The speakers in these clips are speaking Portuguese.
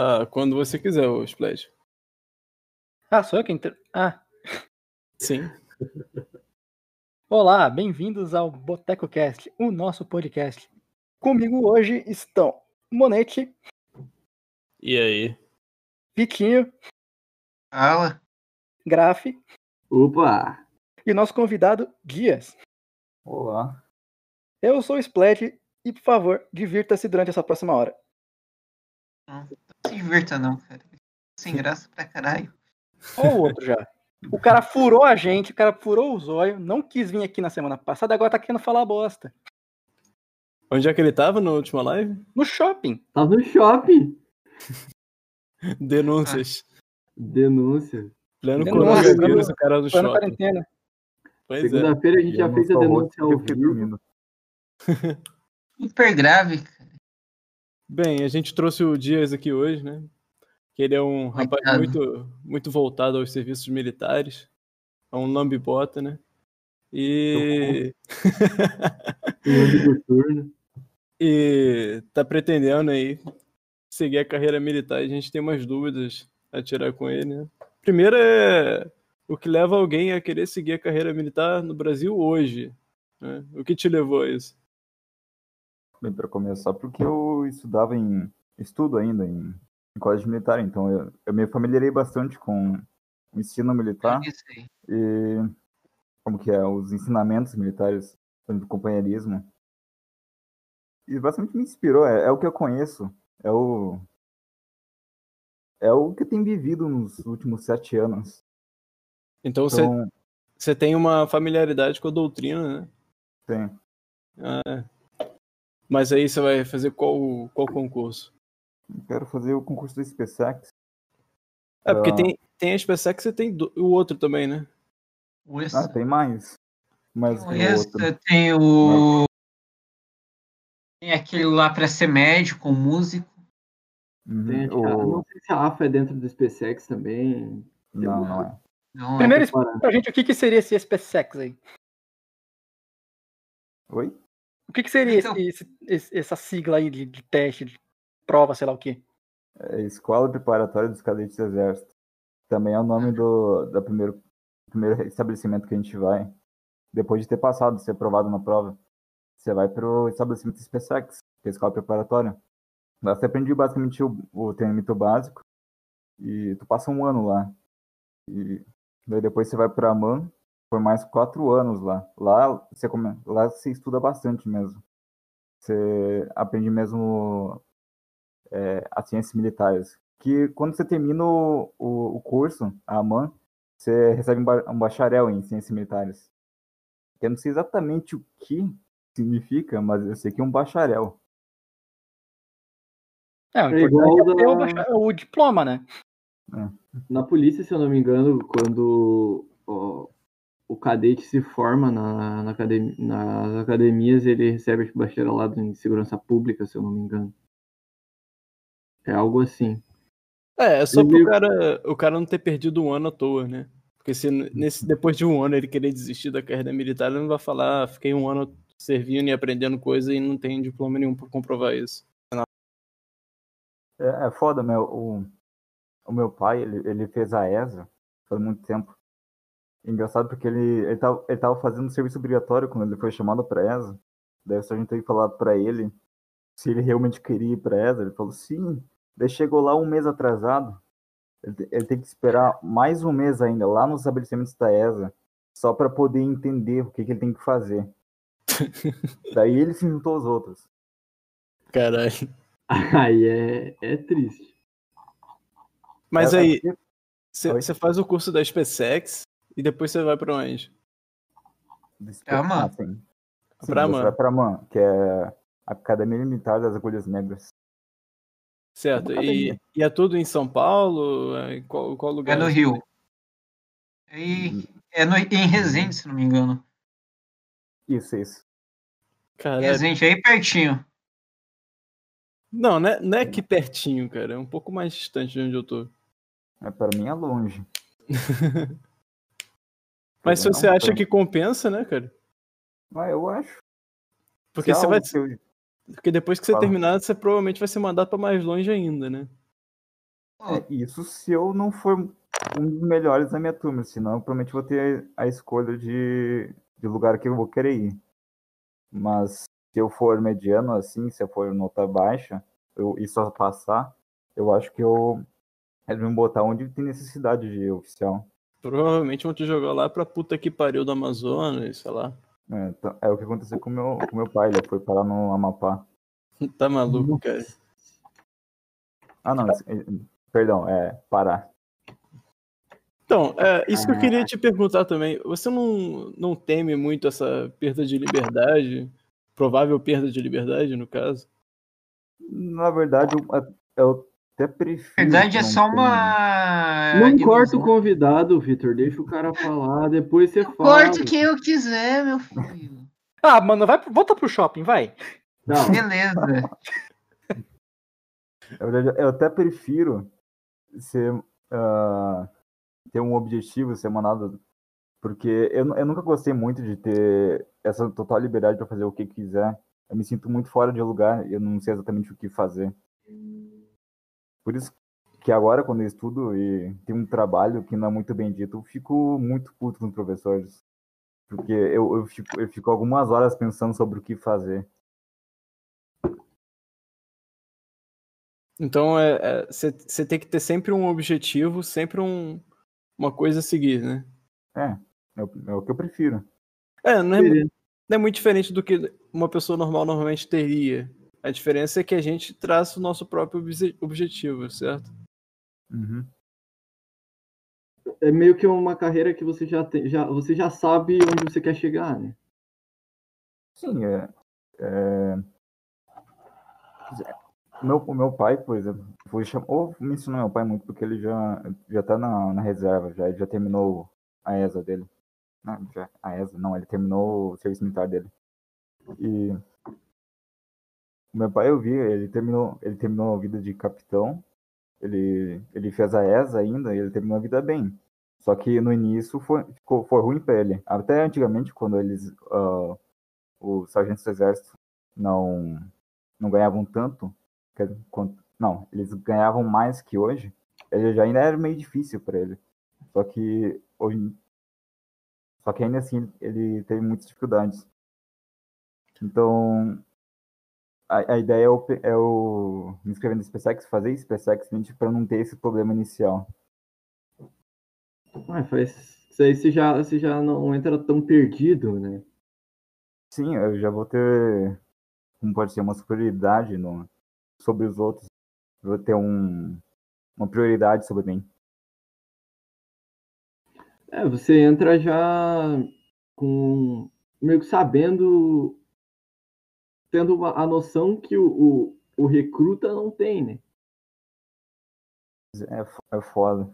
Ah, quando você quiser, o Splash. Ah, sou eu quem. Inter... Ah. Sim. Olá, bem-vindos ao Boteco Cast, o nosso podcast. Comigo hoje estão Monete. E aí? Vitinho. Fala. Graf. Opa! E nosso convidado, Dias. Olá. Eu sou o Splat e, por favor, divirta-se durante essa próxima hora. Não se divirta não, cara. Sem graça pra caralho. Ou o outro já. O cara furou a gente, o cara furou o zóio, não quis vir aqui na semana passada, agora tá querendo falar bosta. Onde é que ele tava na última live? No shopping. Tava no shopping. Denúncias. Denúncia. Pleno Denúncia, coronavírus, o cara do shopping. quarentena. É. Segunda-feira a gente já fez a denúncia ao vivo. Super grave, cara. Bem, a gente trouxe o Dias aqui hoje, né? Que ele é um rapaz Coitado. muito, muito voltado aos serviços militares. É um lambibota, né? E... E tá pretendendo aí seguir a carreira militar. A gente tem umas dúvidas a tirar com ele, né? Primeiro é o que leva alguém a querer seguir a carreira militar no Brasil hoje. né? O que te levou a isso? Bem, para começar, porque eu estudava em. estudo ainda em, em colégio militar, então eu, eu me familiarei bastante com o ensino militar e como que é, os ensinamentos militares do companheirismo. E bastante me inspirou, é, é o que eu conheço, é o. É o que eu tenho vivido nos últimos sete anos. Então você, Então, você tem uma familiaridade com a doutrina, né? tem. Ah, é. Mas aí você vai fazer qual, qual concurso? Eu quero fazer o concurso do SpaceX. É, porque Ah. tem, tem a SpaceX e tem do- o outro também, né? O esse, Ah, tem mais. Mas o tem esse, outro. tem o. Tem aquele lá pra ser médico, músico. Uhum, Tem, o- Não sei se a AFA é dentro do SpaceX também. Não, não é. Não, Primeiro é. explica pra gente o que, que seria esse SpaceX aí. Oi? O que, que seria Então- esse- esse- essa sigla aí de, de teste, de prova, sei lá o quê? É Escola Preparatória dos Cadetes do Exército. Também é o nome do da primeiro, primeiro estabelecimento que a gente vai. Depois de ter passado, ser aprovado na prova. Você vai pro estabelecimento SpaceX, que é a escola preparatória. Lá você aprende basicamente o, o treinamento básico. E tu passa um ano lá. E daí depois você vai pra AMAN, por mais quatro anos lá. Lá você, come, lá você estuda bastante mesmo. Você aprende mesmo é, as ciências militares. Que quando você termina o, o, o curso, a AMAN, você recebe um, ba- um bacharel em ciências militares. Eu não sei exatamente o que significa, mas eu sei que é um bacharel. É, o É importante é ter o, da- bacha- o diploma, né? Na polícia, se eu não me engano, quando ó, o cadete se forma na, na academia, nas academias, ele recebe bacharelado em segurança pública, se eu não me engano. É algo assim. É, é só pro meio- cara, o cara não ter perdido um ano à toa, né? Porque se nesse, depois de um ano ele querer desistir da carreira militar, ele não vai falar, ah, fiquei um ano servindo e aprendendo coisa e não tem diploma nenhum pra comprovar isso. É, é foda, meu. O, o meu pai, ele, ele fez a ESA faz muito tempo. Engraçado porque ele, ele, tava, ele tava fazendo serviço obrigatório quando ele foi chamado pra ESA. Daí a gente teve que falar pra ele se ele realmente queria ir pra ESA. Ele falou sim. Daí chegou lá um mês atrasado. Ele, ele tem que esperar mais um mês ainda, lá nos estabelecimentos da ESA, só pra poder entender o que, que ele tem que fazer. Daí ele se juntou aos outros. Caralho. Aí é, é triste. Mas É, aí, você faz o curso da SpaceX e depois você vai pra onde? Pra AMAN. Ah, sim. Sim, Pra você AMAN. vai pra AMAN, que é a Academia Militar das Agulhas Negras. Certo. Uma E, e é tudo em São Paulo? É Em qual, qual É lugar? no Rio. E é no, em Resende, se não me engano. Isso, isso. Caralho. Resende, aí pertinho. Não, não é, não é aqui pertinho, cara. É um pouco mais distante de onde eu tô. É, para mim é longe. Mas se Não, você acha que compensa, né, cara? Mas eu acho. Porque Se você é vai. eu- Porque depois que você Fala. terminar, você provavelmente vai ser mandado pra mais longe ainda, né? É, isso se eu não for um dos melhores da minha turma, senão eu provavelmente vou ter a escolha de, de lugar que eu vou querer ir. Mas se eu for mediano assim, se eu for nota baixa, eu, e só passar, eu acho que eu eles vão botar onde tem necessidade de oficial. Provavelmente vão te jogar lá pra puta que pariu do Amazonas, sei lá. É, então, é o que aconteceu com meu, o meu pai, ele foi parar no Amapá. Tá maluco, cara. Ah, não, perdão, é Pará. Então, é, isso que eu queria te perguntar também. Você não, não teme muito essa perda de liberdade? Provável perda de liberdade, no caso? Na verdade, eu, eu até prefiro. Na verdade, é só uma. Não ilusão. corta o convidado, Vitor. Deixa o cara falar, depois você fala. Corto quem eu quiser, meu filho. Ah, mano, vai, volta pro shopping, vai. Não, Beleza. Na verdade, eu até prefiro ser, ah, ter um objetivo semanado, porque eu, eu nunca gostei muito de ter essa total liberdade para fazer o que quiser. Eu me sinto muito fora de lugar e eu não sei exatamente o que fazer. Por isso que agora, quando eu estudo e tenho um trabalho que não é muito bem dito, eu fico muito puto com os professores. Porque eu, eu, fico, eu fico algumas horas pensando sobre o que fazer. Então, você tem que ter sempre um objetivo, sempre um, uma coisa a seguir, né? É, é o, é o que eu prefiro. É, não é, não é muito diferente do que uma pessoa normal normalmente teria. A diferença é que a gente traça o nosso próprio obje- objetivo, certo? Uhum. é meio que uma carreira que você já tem, já, você já sabe onde você quer chegar, né? Sim, é. é... O meu, meu pai, por exemplo, foi cham... ou mencionar meu pai muito porque ele já, já tá na, na reserva, já, ele já terminou a ESA dele. Não, já, a ESA, não, ele terminou o serviço militar dele. E meu pai eu vi, ele terminou, ele terminou a vida de capitão, ele, ele fez a ESA ainda e ele terminou a vida bem. Só que no início foi, ficou, foi ruim para ele. Até antigamente, quando eles. ah, os sargentos do exército não, não ganhavam tanto. não, eles ganhavam mais que hoje. Ele já ainda era meio difícil para ele. Só que hoje. Só que ainda assim ele teve muitas dificuldades. Então. A, a ideia é o, é o me inscrever no SpaceX, fazer SpaceX para não ter esse problema inicial. Ah, faz, isso aí você já, você já não entra tão perdido, né? Sim, eu já vou ter, como pode ser, uma superioridade no, sobre os outros. Eu vou ter um, uma prioridade sobre mim. É, você entra já com meio que sabendo, tendo uma, a noção que o, o, o recruta não tem, né? É, é foda.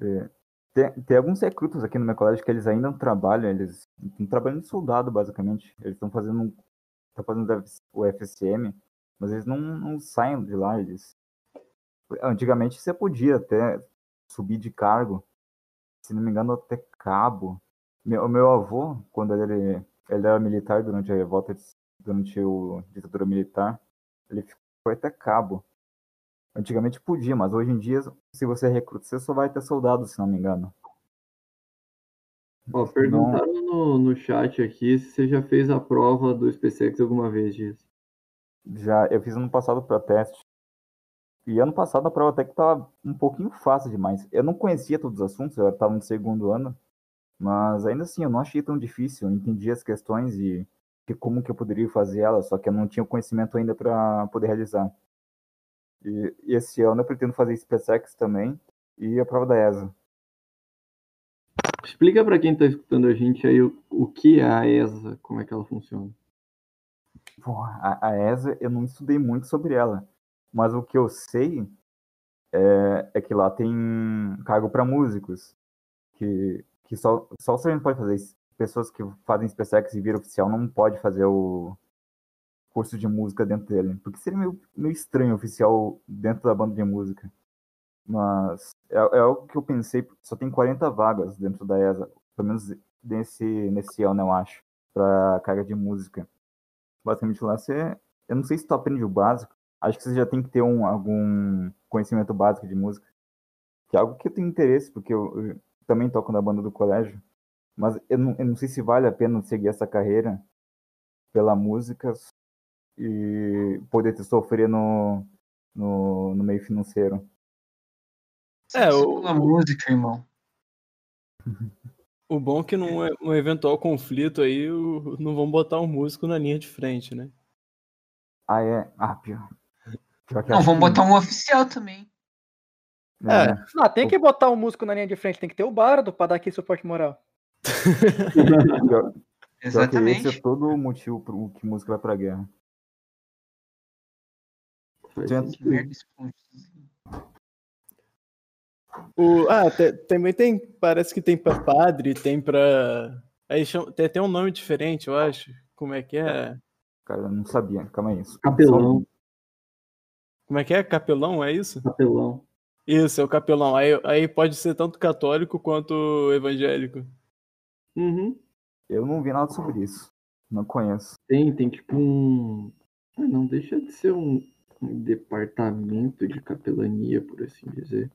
É, tem, tem alguns recrutas aqui no meu colégio que eles ainda não trabalham, eles estão trabalhando de soldado, basicamente. Eles estão fazendo, estão fazendo o FSM, mas eles não, não saem de lá. Eles... Antigamente você podia até subir de cargo, se não me engano, até cabo. Meu, meu avô, quando ele, ele era militar durante a revolta, de- durante o ditadura militar, ele foi até cabo. Antigamente podia, mas hoje em dia, se você recruta, você só vai ter soldado, se não me engano. Ó, perguntaram no, no chat aqui se você já fez a prova do SpaceX alguma vez disso. Já, eu fiz ano passado para teste. E ano passado a prova até que tava um pouquinho fácil demais. Eu não conhecia todos os assuntos, eu estava no segundo ano, mas ainda assim eu não achei tão difícil. Eu entendi as questões e que como que eu poderia fazer elas, só que eu não tinha o conhecimento ainda para poder realizar. E, e esse ano eu pretendo fazer SpaceX também e a prova da ESA. Explica pra quem tá escutando a gente aí o, o que é a ESA, como é que ela funciona. Porra, a, a ESA, eu não estudei muito sobre ela. Mas o que eu sei é, é que lá tem cargo para músicos. Que, que só, só o sargento pode fazer isso. Pessoas que fazem SpaceX e viram oficial não pode fazer o curso de música dentro dele. Porque seria meio, meio estranho oficial dentro da banda de música. Mas é, é algo que eu pensei. Só tem 40 vagas dentro da ESA. Pelo menos nesse, nesse ano, eu acho. Para carga de música basicamente lá você. Eu não sei se tu aprende o básico, acho que você já tem que ter um, algum conhecimento básico de música. Que é algo que eu tenho interesse, porque eu, eu também toco na banda do colégio. Mas eu não, eu não sei se vale a pena seguir essa carreira pela música e poder te sofrer no, no, no meio financeiro. É, o- pela música, irmão. O bom é que num, num eventual conflito aí, o- não vão botar um músico na linha de frente, né? Ah, é? Ah, pior. pior que Não, que- botar um oficial também. É, Ah, tem que botar um músico na linha de frente, tem que ter o bardo pra dar aquele suporte moral. Exatamente. esse é todo o motivo pro que música vai pra guerra. O, ah, te- também tem. Parece que tem pra padre, tem pra. Aí chama, tem até um nome diferente, eu acho. Como é que é? Cara, eu não sabia. Calma aí. Isso. Capelão, Como é que é? Capelão, é isso? capelão. Isso, é o capelão. Aí, aí pode ser tanto católico quanto evangélico. Uhum. Eu não vi nada sobre isso. Não conheço. Tem, tem tipo um. Ah, Não deixa de ser um, um departamento de capelania, por assim dizer.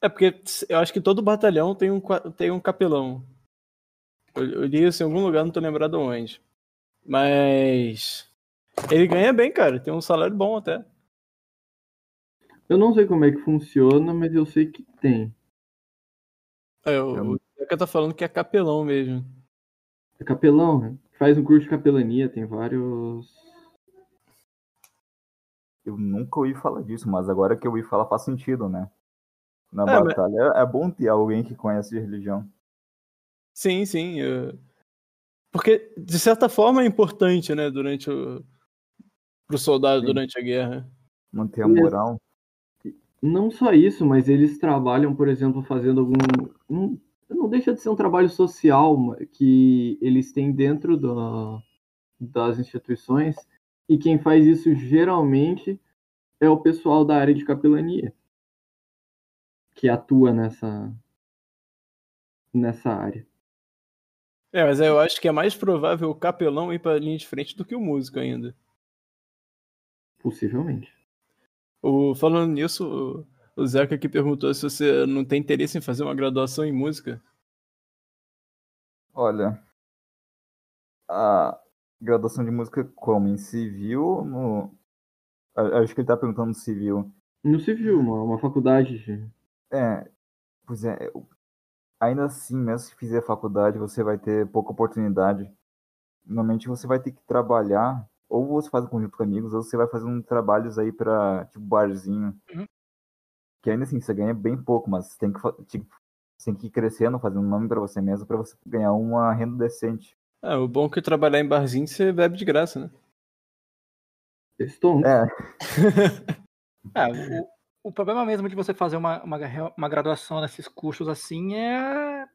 É porque eu acho que todo batalhão tem um, tem um capelão. Eu, eu li isso em algum lugar, não tô lembrado onde. Mas. Ele ganha bem, cara. Tem um salário bom até. Eu não sei como é que funciona, mas eu sei que tem. É, o Zeca tá falando que é capelão mesmo. É capelão, né? Faz um curso de capelania, tem vários. Eu nunca ouvi falar disso, mas agora que eu ouvi falar faz sentido, né? Na É, mas- batalha é bom ter alguém que conhece de religião. Sim, sim. é. Porque, de certa forma, é importante, né? Durante o. Pro soldado Sim. durante a guerra. Manter a moral. Não só isso, mas eles trabalham, por exemplo, fazendo algum. Não deixa de ser um trabalho social que eles têm dentro da, das instituições, e quem faz isso geralmente é o pessoal da área de capelania, que atua nessa, nessa área. É, mas eu acho que é mais provável o capelão ir pra linha de frente do que o músico ainda. Possivelmente. O, falando nisso, o, Zeca aqui perguntou se você não tem interesse em fazer uma graduação em música. Olha, a graduação de música como? Em civil? No... a- Acho que ele tá perguntando no civil. No civil, uma, uma faculdade de. É, pois é. eu- Ainda assim, mesmo se fizer faculdade, você vai ter pouca oportunidade. Normalmente você vai ter que trabalhar, ou você faz um conjunto com amigos, ou você vai fazendo trabalhos aí pra, tipo, barzinho. Uhum. Que ainda assim, você ganha bem pouco, mas você tem que, tipo, tem que ir crescendo, fazendo nome pra você mesmo, pra você ganhar uma renda decente. Ah, o bom é que trabalhar em barzinho você bebe de graça, né? Stone. É, É, o, o problema mesmo de você fazer uma, uma, uma graduação nesses cursos assim é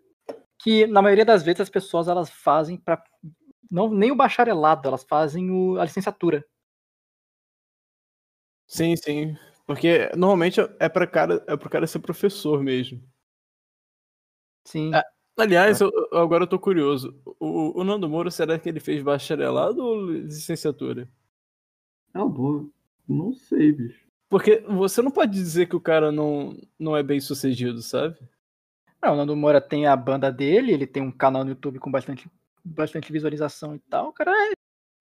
que na maioria das vezes as pessoas elas fazem para não nem o bacharelado, elas fazem o, a licenciatura. Sim, sim. Porque normalmente é para cara, é pro cara ser professor mesmo. Sim. Ah, Aliás, eu- eu- agora eu tô curioso. O, o Nando Moura, será que ele fez bacharelado ou licenciatura? É uma boa. Não sei, bicho. Porque você não pode dizer que o cara não, não é bem sucedido, sabe? Não, o Nando Moura tem a banda dele, ele tem um canal no YouTube com bastante, bastante visualização e tal. O cara é.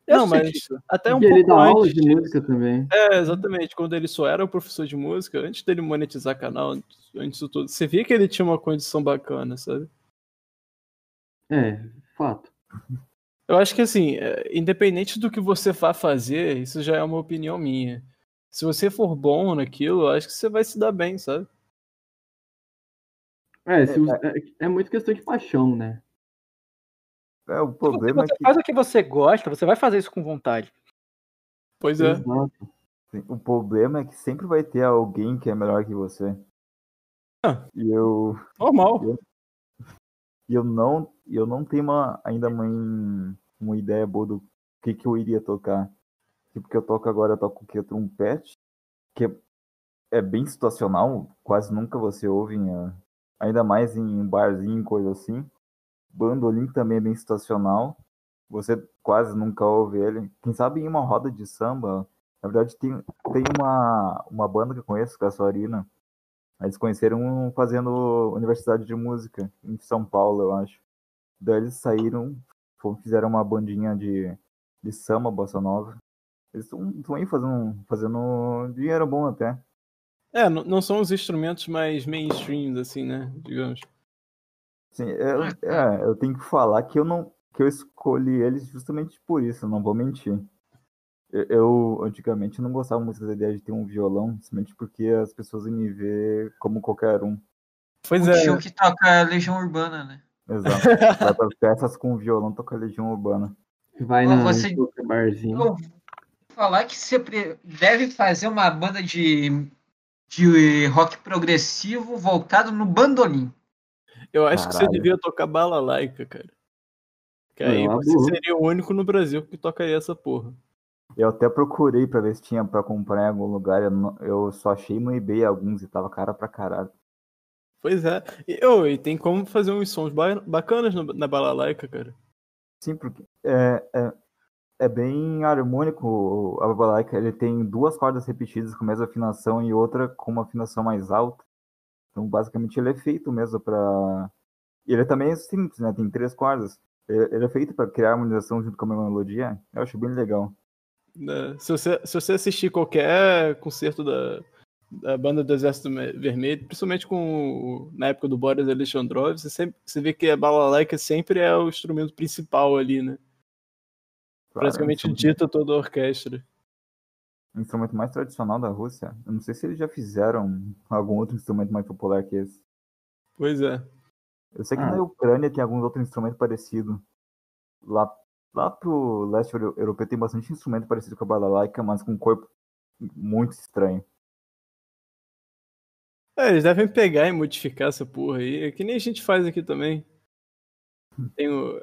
É Não, mas até um Porque ele pouco dá aula antes de disso. música também. É, exatamente. Quando ele só era o professor de música, antes dele monetizar canal, antes disso tudo, você via que ele tinha uma condição bacana, sabe? É, fato. Eu acho que assim, é, independente do que você vá fazer, isso já é uma opinião minha. Se você for bom naquilo, eu acho que você vai se dar bem, sabe? É, se é, é muito questão de paixão, né? É o você, problema é você que faz o que você gosta, você vai fazer isso com vontade. Pois é. O problema é que sempre vai ter alguém que é melhor que você. Ah. E eu Normal. E eu não, eu não tenho uma, ainda uma, uma ideia boa do que, que eu iria tocar. Tipo, que eu toco agora, eu toco o que? Trompete, que é, é bem situacional, quase nunca você ouve, em, ah, ainda mais em barzinho, coisa assim. Bandolim também é bem situacional, você quase nunca ouve ele. Quem sabe em uma roda de samba, Na verdade, tem, tem uma, uma banda que eu conheço, que é. Eles conheceram fazendo universidade de música em São Paulo, eu acho. Daí eles saíram, fizeram uma bandinha de, de samba, bossa nova. Eles estão aí fazendo, fazendo dinheiro bom até. É, n- não são os instrumentos mais mainstream, assim, né? Digamos. Sim, eu, é, eu tenho que falar que eu não que eu escolhi eles justamente por isso, não vou mentir. Eu, eu, antigamente não gostava muito da ideia de ter um violão, simplesmente porque as pessoas iam me ver como qualquer um. Pois o é. tio que toca Legião Urbana, né? Exato. Vai para peças com violão, toca Legião Urbana. Vai na você- barzinho. Eu vou falar que você deve fazer uma banda de, de rock progressivo voltado no bandolim. Eu acho que você Caralho. devia tocar balalaika, cara. Que Não, aí é uma você boa. seria o único no Brasil que tocaria essa porra. Eu até procurei pra ver se tinha pra comprar em algum lugar, eu, não- eu só achei no eBay alguns e tava cara pra caralho. Pois é. E, ô, e tem como fazer uns sons ba- bacanas no- na balalaika, cara. Sim, porque é, é, é bem harmônico a balalaika. Ele tem duas cordas repetidas com a mesma afinação e outra com uma afinação mais alta. Então, basicamente, ele é feito mesmo para. Ele também é simples, né? Tem três cordas. Ele, é feito para criar harmonização junto com a melodia. Eu acho bem legal. né? Se você, se você assistir qualquer concerto da, da banda do Exército Me- Vermelho, principalmente com na época do Boris Alexandrov, você, sempre, você vê que a balalaika sempre é o instrumento principal ali, né? Claro, Praticamente é dita toda a orquestra. O instrumento mais tradicional da Rússia. Eu não sei se eles já fizeram algum outro instrumento mais popular que esse. Pois é. Eu sei que Ah. na Ucrânia tem alguns outros instrumentos parecidos. Lá, lá pro leste euro- europeu tem bastante instrumento parecido com a balalaika, mas com um corpo muito estranho. É, eles devem pegar e modificar essa porra aí. É que nem a gente faz aqui também. Tem o...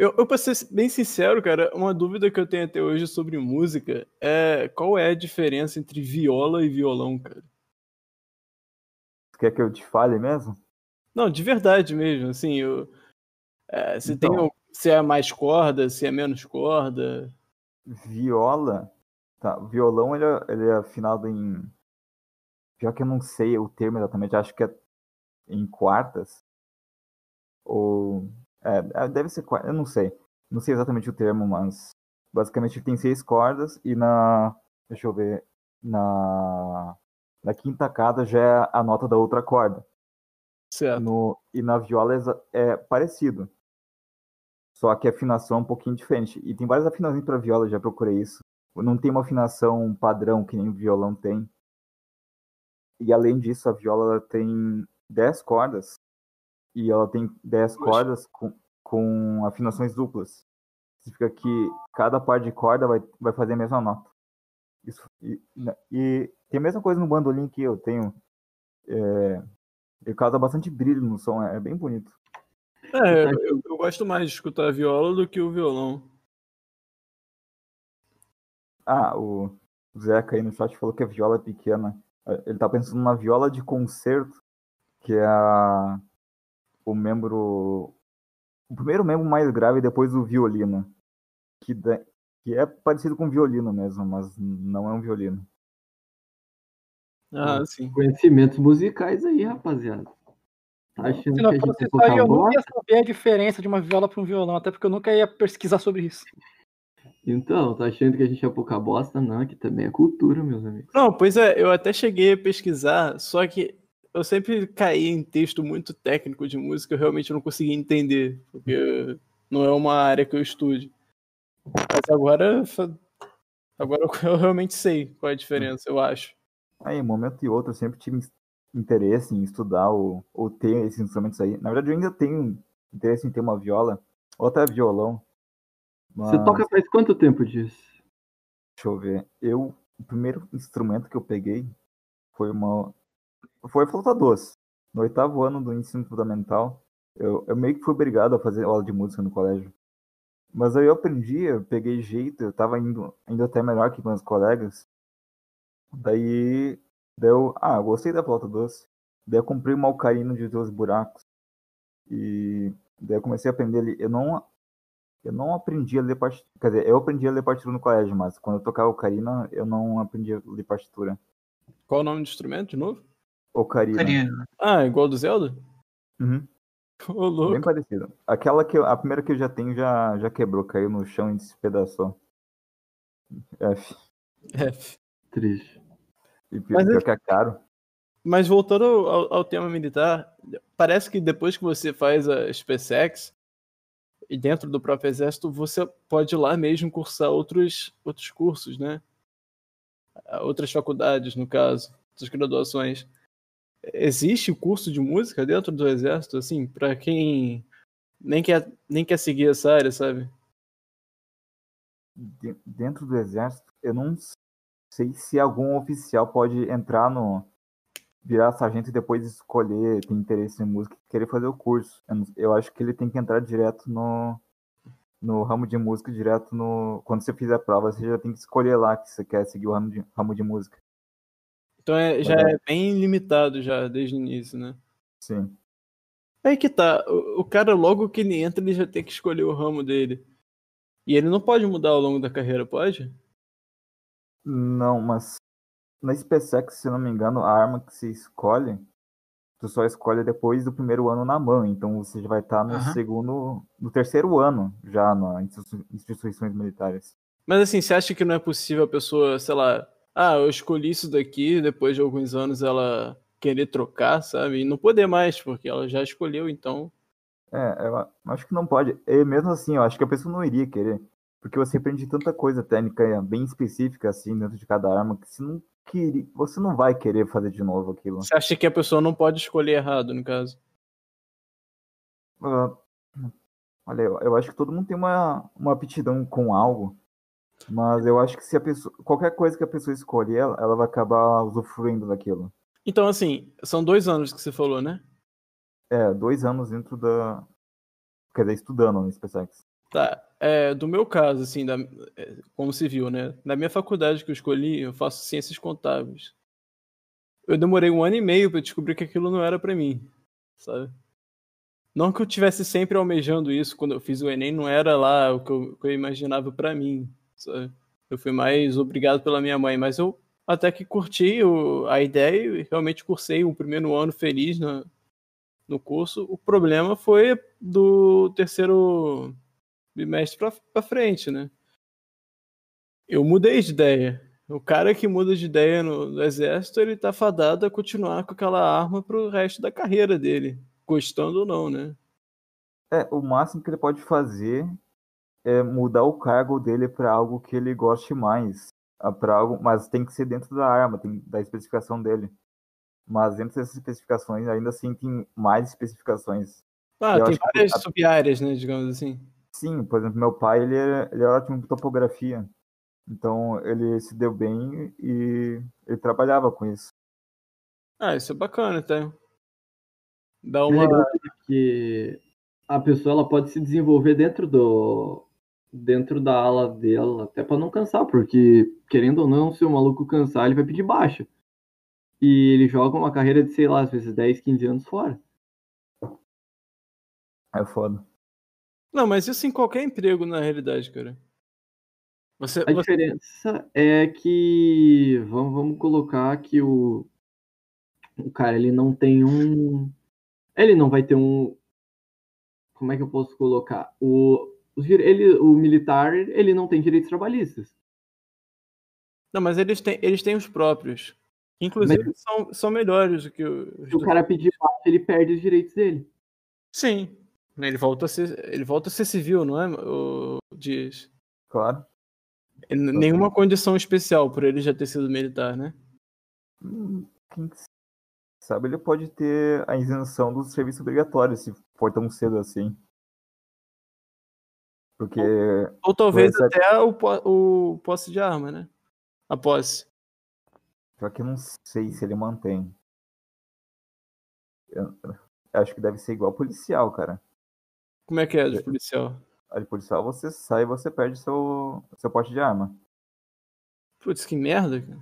eu, eu, pra ser bem sincero, cara, uma dúvida que eu tenho até hoje sobre música é qual é a diferença entre viola e violão, cara? Quer que eu te fale mesmo? Não, de verdade mesmo, assim, eu, é, se tem Então. o- se é mais corda, se é menos corda. Viola. Tá, violão ele é, ele é afinado em. Pior que eu não sei o termo exatamente, acho que é em quartas. Ou. É, é, deve ser eu não sei. Não sei exatamente o termo, mas. Basicamente ele tem seis cordas e na. Deixa eu ver. Na. Na quinta cada já é a nota da outra corda. Certo. No, e na viola é é parecido. Só que a afinação é um pouquinho diferente. E tem várias afinações para viola, já procurei isso. Não tem uma afinação padrão que nem o violão tem. E além disso, a viola tem 10 cordas. E ela tem 10 Poxa. cordas com, com afinações duplas. Significa que cada par de corda vai, vai fazer a mesma nota. Isso, e, e tem a mesma coisa no bandolim que eu tenho. É, ele causa bastante brilho no som, é, é bem bonito. É, eu, eu- eu gosto mais de escutar a viola do que o violão. Ah, o Zeca aí no chat falou que a viola é pequena. Ele tá pensando na viola de concerto, que é a, o membro. O primeiro membro mais grave depois do violino. Que, da- que é parecido com violino mesmo, mas não é um violino. Ah, sim. Conhecimentos musicais aí, rapaziada. Tá achando Se não que a fosse gente é isso aí, eu nunca ia saber a diferença de uma viola para um violão, até porque eu nunca ia pesquisar sobre isso. Então, tá achando que a gente é pouca bosta? Não, que também é cultura, meus amigos. Não, pois é, eu até cheguei a pesquisar, só que eu sempre caí em texto muito técnico de música, eu realmente não conseguia entender, porque não é uma área que eu estude. Mas agora, agora eu realmente sei qual é a diferença, eu acho. Aí, em um momento e outro, eu sempre tive interesse em estudar ou, ou ter esses instrumentos aí. Na verdade, eu ainda tenho interesse em ter uma viola, ou até violão. Você mas- toca faz quanto tempo disso? Deixa eu ver. Eu, o primeiro instrumento que eu peguei foi uma. Foi flauta doce. No oitavo ano do ensino fundamental, eu, eu meio que fui obrigado a fazer aula de música no colégio. Mas aí eu aprendi, eu peguei jeito, eu tava indo, indo até melhor que meus colegas. Daí, deu. Ah, gostei da flauta doce. Daí eu comprei uma ocarina de dois buracos. E daí eu comecei a aprender ali. Eu não Eu não aprendi a ler partitura. Quer dizer, eu aprendi a ler partitura no colégio, mas quando eu tocava ocarina, eu não aprendi a ler partitura. Qual o nome do instrumento, de novo? Ocarina. Karina. Ah, igual do Zelda? Uhum. Ô, louco. Bem parecido. Aquela que eu- a primeira que eu já tenho já, já quebrou, caiu no chão e despedaçou. F. É. Triste. E pior, Mas pior é- que é caro. Mas voltando ao, ao tema militar, parece que depois que você faz a SpaceX, e dentro do próprio exército, você pode ir lá mesmo cursar outros, outros cursos, né? Outras faculdades, no caso, outras graduações. Existe o curso de música dentro do exército, assim, para quem nem quer, nem quer seguir essa área, sabe? De- Dentro do exército, eu não sei se algum oficial pode entrar no. virar sargento e depois escolher, ter interesse em música e querer fazer o curso. Eu, não- eu acho que ele tem que entrar direto no. no ramo de música, direto no. Quando você fizer a prova, você já tem que escolher lá que você quer seguir o ramo de, ramo de música. Então é, já Mas é bem limitado já desde o início, né? Sim. Aí que tá, o, o cara logo que ele entra, ele já tem que escolher o ramo dele. E ele não pode mudar ao longo da carreira, pode? Não, mas na SpaceX, se não me engano, a arma que você escolhe, tu só escolhe depois do primeiro ano na mão. Então você já vai estar no Aham. segundo, no terceiro ano já nas institui- instituições militares. Mas assim, você acha que não é possível a pessoa, sei lá, ah, eu escolhi isso daqui, depois de alguns anos ela querer trocar, sabe? E não poder mais, porque ela já escolheu, então. É, eu acho que não pode. E mesmo assim, eu acho que a pessoa não iria querer. Porque você aprende tanta coisa técnica bem específica assim dentro de cada arma que você não queria, você não vai querer fazer de novo aquilo. Você acha que a pessoa não pode escolher errado, no caso? Ah, olha, eu, eu acho que todo mundo tem uma, uma aptidão com algo, mas eu acho que se a pessoa, qualquer coisa que a pessoa escolher, ela, ela vai acabar usufruindo daquilo. Então, assim, são dois anos que você falou, né? É, dois anos dentro da. Quer dizer, estudando no SpaceX. Tá. É, do meu caso, assim, da, é, como civil, né? Na minha faculdade que eu escolhi, eu faço ciências contábeis. Eu demorei um ano e meio pra descobrir que aquilo não era pra mim, sabe? Não que eu tivesse sempre almejando isso quando eu fiz o Enem, não era lá o que eu, o que eu imaginava pra mim, Eu fui mais obrigado pela minha mãe, mas eu até que curti o- a ideia e realmente cursei o primeiro ano feliz na- no curso. O problema foi do terceiro bimestre pra frente, né? Eu mudei de ideia. O cara que muda de ideia no, no exército, ele tá fadado a continuar com aquela arma pro resto da carreira dele. Gostando ou não, né? É, o máximo que ele pode fazer é mudar o cargo dele para algo que ele goste mais. ah, Pra algo, mas tem que ser dentro da arma, tem, da especificação dele. Mas dentro dessas especificações, ainda assim tem mais especificações. Ah, tem que várias a- sub-áreas, né? Digamos assim. Sim, por exemplo, meu pai, ele é, ele é ótimo em topografia. Então, ele se deu bem e ele trabalhava com isso. Ah, isso é bacana, tá? Dá É uma. legal que a pessoa ela pode se desenvolver dentro do dentro da ala dela, até pra não cansar, porque querendo ou não, se o maluco cansar, ele vai pedir baixa. E ele joga uma carreira de, sei lá, às vezes 10, 15 anos fora. É foda. Não, mas isso em qualquer emprego, na realidade, cara. Você, A você- diferença é que vamos, vamos colocar que o, o cara ele não tem um ele não vai ter um como é que eu posso colocar o ele o militar ele não tem direitos trabalhistas Não, mas eles têm, eles têm os próprios. Inclusive, são, são melhores do que os se o cara pedir baixa, ele perde os direitos dele Sim. Ele volta a ser, ele volta a ser civil, não é? O Dias. Claro. Ele- Nenhuma condição especial por ele já ter sido militar, né? Hum, Quem sabe ele pode ter a isenção do serviço obrigatório, se for tão cedo assim. Porque Ou talvez Pois é. até o, o posse de arma, né? A posse. Só que eu não sei se ele mantém. Eu, eu acho que deve ser igual policial, cara. Como é que é de policial? A de policial você sai e você perde seu, seu porte de arma. Putz, que merda, cara.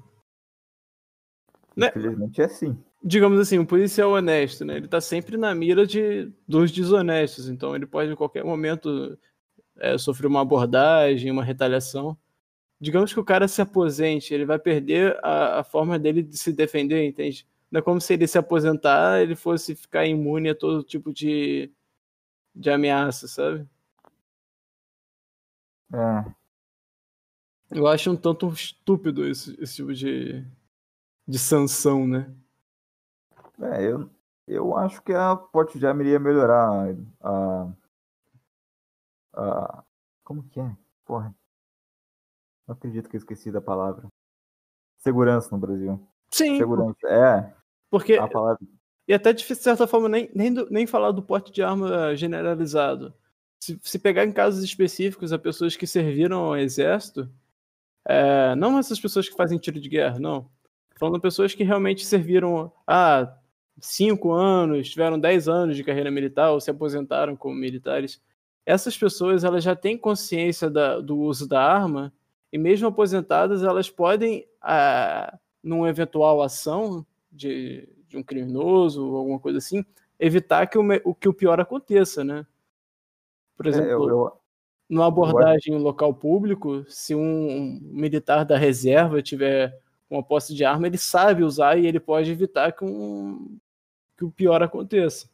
Né? Infelizmente é assim. Digamos assim, um policial honesto, né? Ele tá sempre na mira de, dos desonestos. Então ele pode, em qualquer momento, é, sofrer uma abordagem, uma retaliação. Digamos que o cara se aposente, ele vai perder a, a forma dele de se defender, entende? Não é como se ele se aposentar, ele fosse ficar imune a todo tipo de, de ameaça, sabe? É, Eu acho um tanto estúpido esse, esse tipo de, de sanção, né? é, eu, eu acho que a porte de iria melhorar a, a. Como que é? Porra. Não acredito que eu esqueci da palavra. Segurança no Brasil. Sim, Segurança. É, porque a palavra. E até de certa forma nem, nem, do- nem falar do porte de arma generalizado. Se, se pegar em casos específicos a pessoas que serviram ao exército, é, não essas pessoas que fazem tiro de guerra, não. Falando pessoas que realmente serviram há cinco anos, tiveram 10 anos de carreira militar ou se aposentaram como militares. Essas pessoas elas já têm consciência da- do uso da arma e mesmo aposentadas elas podem, ah, numa eventual ação de, de um criminoso ou alguma coisa assim, evitar que o, que o pior aconteça, né? Por É, exemplo, eu, eu, numa abordagem em local público, se um, um militar da reserva tiver uma posse de arma, ele sabe usar e ele pode evitar que, um, que o pior aconteça.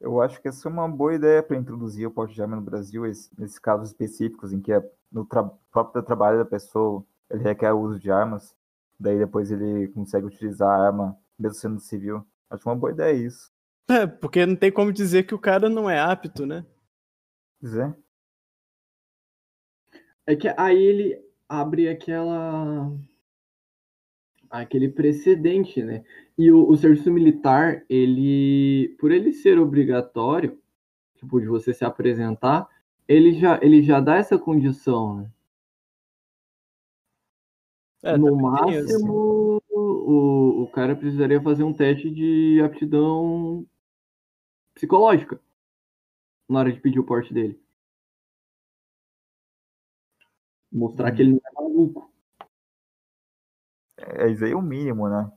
Eu acho que essa é uma boa ideia para introduzir o porte de arma no Brasil, esse- nesses casos específicos em que é no tra- próprio trabalho da pessoa ele requer o uso de armas, daí depois ele consegue utilizar a arma, mesmo sendo civil. Acho uma boa ideia isso. É, porque não tem como dizer que o cara não é apto, né? Dizer. É que aí ele abre aquela. Aquele precedente, né? E o, o serviço militar, ele. Por ele ser obrigatório, tipo, de você se apresentar, ele já, ele já dá essa condição, né? É, no máximo, o, o cara precisaria fazer um teste de aptidão psicológica na hora de pedir o porte dele. Mostrar que ele não é maluco. É, isso aí o mínimo, né?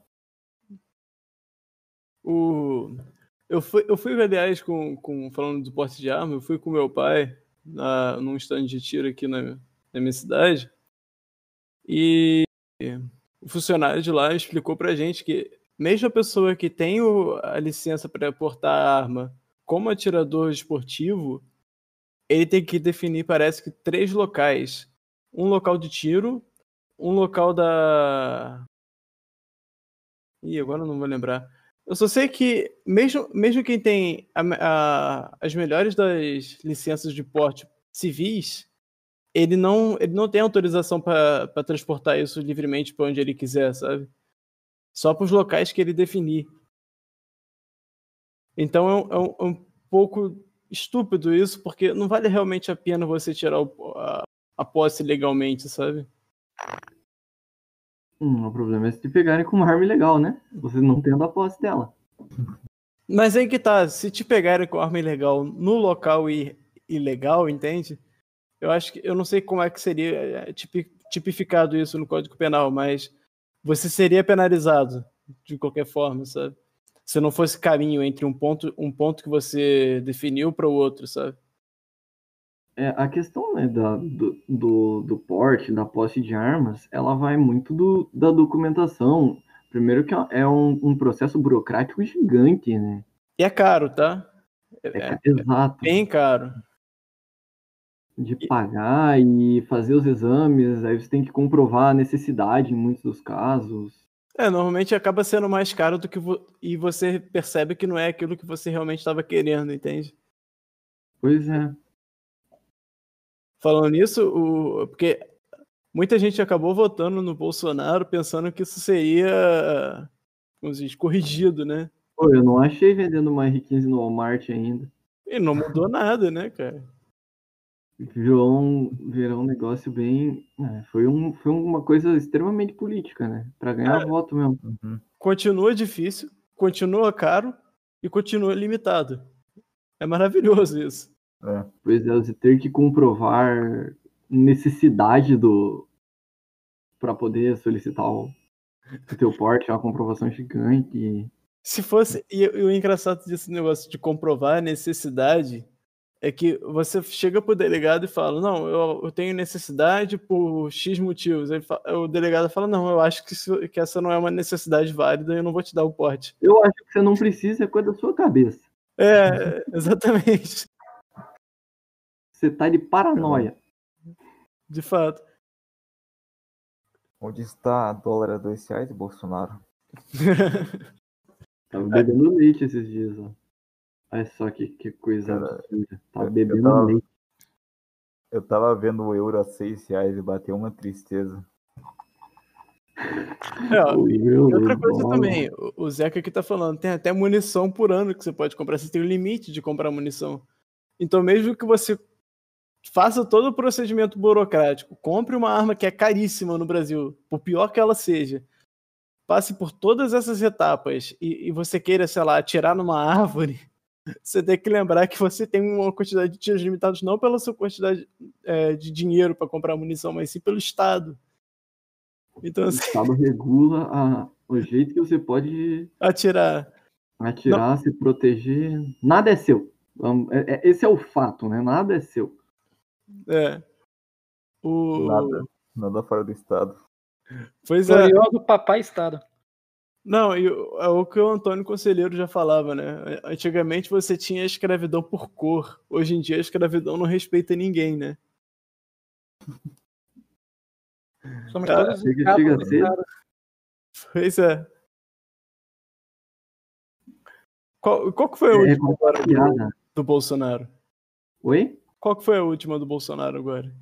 O... Eu, fui, eu fui, aliás, com, com, falando do porte de arma, eu fui com meu pai na, num stand de tiro aqui na, na minha cidade. E o funcionário de lá explicou pra gente que, mesmo a pessoa que tem o- a licença para portar arma como atirador esportivo, ele tem que definir, parece que, três locais: um local de tiro, um local da. Ih, agora eu não vou lembrar. Eu só sei que, mesmo, mesmo quem tem a- a- as melhores das licenças de porte civis, ele não, ele não tem autorização para transportar isso livremente para onde ele quiser, sabe? Só para os locais que ele definir. Então é um, é um- é um pouco estúpido isso, porque não vale realmente a pena você tirar o- a, a posse legalmente, sabe? Hum, o problema é se te pegarem com uma arma ilegal, né? Você não tendo a posse dela. Mas aí que tá, se te pegarem com arma ilegal no local i- ilegal, entende? Eu acho que eu não sei como é que seria é, tipi- tipificado isso no Código Penal, mas você seria penalizado de qualquer forma, sabe? Se não fosse caminho entre um ponto, um ponto que você definiu para o outro, sabe? É, a questão né, da, do, do, do porte, da posse de armas, ela vai muito do, da documentação. Primeiro que é um, um processo burocrático gigante, né? E é caro, tá? É, É, ca- exato. bem caro. De pagar e fazer os exames, aí você tem que comprovar a necessidade em muitos dos casos. É, normalmente acaba sendo mais caro do que vo- e você percebe que não é aquilo que você realmente estava querendo, entende? Pois é. Falando nisso, o... porque muita gente acabou votando no Bolsonaro pensando que isso seria, como se diz, corrigido, né? Pô, eu não achei vendendo uma R15 no Walmart ainda. E não mudou nada, né, cara? Um, virou um negócio bem. é, foi, um, foi uma coisa extremamente política, né? Pra ganhar voto mesmo. Uhum. Continua difícil, continua caro e continua limitado. É maravilhoso isso. É. Pois é, você ter que comprovar necessidade do. pra poder solicitar o, o teu porte, é uma comprovação gigante. Se fosse. E, e o engraçado desse negócio de comprovar a necessidade é que você chega pro delegado e fala, não, eu, eu tenho necessidade por X motivos. Ele fa- o delegado fala, não, eu acho que, isso- que essa não é uma necessidade válida e eu não vou te dar o porte. Eu acho que você não precisa, é coisa da sua cabeça. É, exatamente. Você tá de paranoia. De fato. Onde está dólar a dois reais, Bolsonaro? Tava bebendo leite esses dias, ó. Olha só que, que coisa Cara. Tava eu- eu bebendo tava- leite. Eu tava vendo o euro a seis reais e bateu uma tristeza. É, ó, O E outra coisa dólar. também, o- o Zeca aqui tá falando, tem até munição por ano que você pode comprar, você tem um limite de comprar munição. Então, mesmo que você faça todo o procedimento burocrático, compre uma arma que é caríssima no Brasil, por pior que ela seja, passe por todas essas etapas e, e você queira, sei lá, atirar numa árvore, você tem que lembrar que você tem uma quantidade de tiros limitados não pela sua quantidade é, de dinheiro para comprar munição, mas sim pelo Estado. Então, O assim, Estado regula a- o jeito que você pode atirar. atirar, se proteger. Nada é seu. Vamos- é- é- Esse é o fato, né? Nada é seu. É. O... Nada. Nada fora do estado. Pois é. Glorioso papai Estado. Não, e o- é o que o Antônio Conselheiro já falava, né? Antigamente você tinha escravidão por cor. Hoje em dia a escravidão não respeita ninguém, né? Somos Ah, todos chega- chega a do ser. Estado. Pois é. Qual, qual que foi É última agora do, piada. do Bolsonaro? Oi? Qual que foi a última do Bolsonaro agora?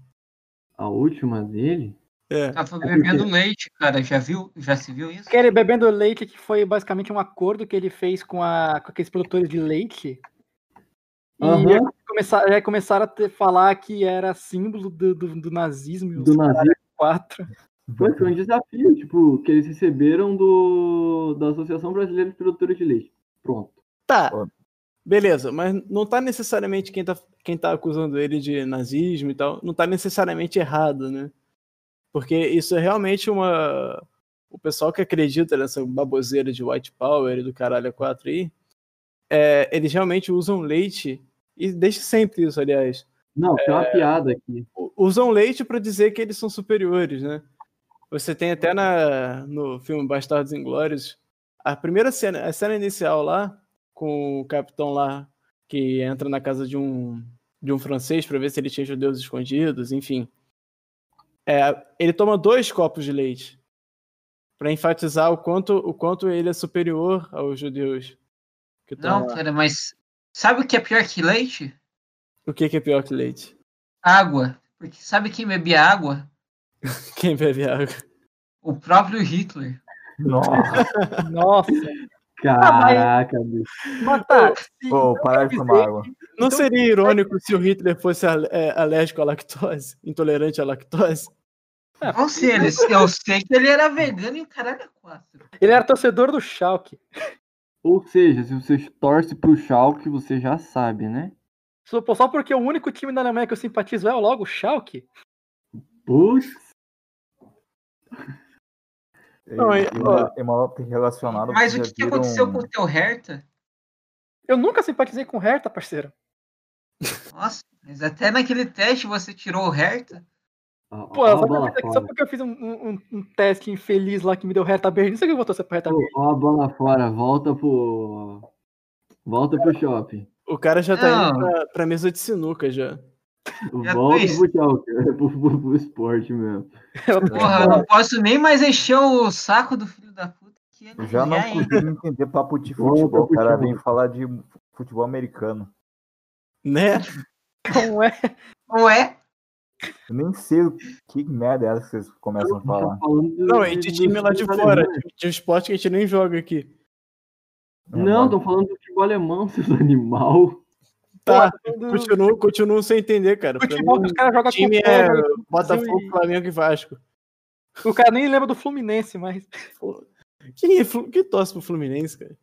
A última dele? É. Tava É bebendo porque- leite, cara. Já viu? Já se viu isso? Aquele bebendo leite que foi basicamente um acordo que ele fez com, a, com aqueles produtores de leite. E Aham. começar, começaram a ter- falar que era símbolo do, do, do nazismo e Do nazismo. quatro. Foi, foi um desafio, tipo, que eles receberam do, da Associação Brasileira de Produtores de Leite. Pronto. Tá. Ó. Beleza, mas não tá necessariamente quem tá, quem tá acusando ele de nazismo e tal, não tá necessariamente errado, né? Porque isso é realmente uma. O pessoal que acredita nessa baboseira de white power e do caralho a quatro aí, é, eles realmente usam leite, e desde sempre isso, aliás. Não, tem É. uma piada aqui. Usam leite pra dizer que eles são superiores, né? Você tem até na, no filme Bastardos Inglórios, a primeira cena, a cena inicial lá, com o capitão lá, que entra na casa de um, de um francês pra ver se ele tinha judeus escondidos, enfim. É, ele toma dois copos de leite pra enfatizar o quanto, o quanto ele é superior aos judeus. Não, lá. cara, mas sabe o que é pior que leite? O que, que é pior que leite? Água. Porque sabe quem bebia água? Quem bebe água? O próprio Hitler. Nossa. Nossa. Caraca, bicho. Mas tá, Pô, parar de tomar água. Não Então, seria irônico se o Hitler fosse al- é, alérgico à lactose, intolerante à lactose? Não sei, ele, eu sei que ele era vegano e o caralho é quatro. ele era torcedor do Schalke. Ou seja, se você torce pro Schalke, você já sabe, né? Só só porque o único time da Alemanha que eu simpatizo é logo o Schalke. Putz, Não, E, e- uma, e relacionada. Mas o que, que aconteceu viram- com o teu Hertha? Eu nunca simpatizei com o Hertha, parceiro. Nossa, mas até naquele teste você tirou o Hertha? Pô, ó bola porque, só porque eu fiz um, um- um teste infeliz lá que me deu Hertha Berlim, não sei o que eu vou torcer pra Hertha Ó, a bola fora, volta pro. Volta pro shopping. O cara já tá indo Não. pra, pra mesa de sinuca já. Volta fez. pro Schalke, pro, pro, pro esporte mesmo. Porra, eu não posso nem mais encher o saco do filho da puta. Que ele Eu já não já é. consigo entender papo de Volta futebol. O cara vem falar de futebol americano. Né? Não é? Ué? Eu nem sei o que merda é essa que vocês começam a falar. Não, é de time lá de fora, de, de um esporte que a gente nem joga aqui. Não, tô falando do futebol alemão, seus animal. Tá, Do continuo, continuo sem entender, cara. Futebol mim, os caras jogam o time com é pega, Botafogo, e- Flamengo e Vasco. O cara nem lembra do Fluminense, mas Quem, é, quem torce pro Fluminense, cara?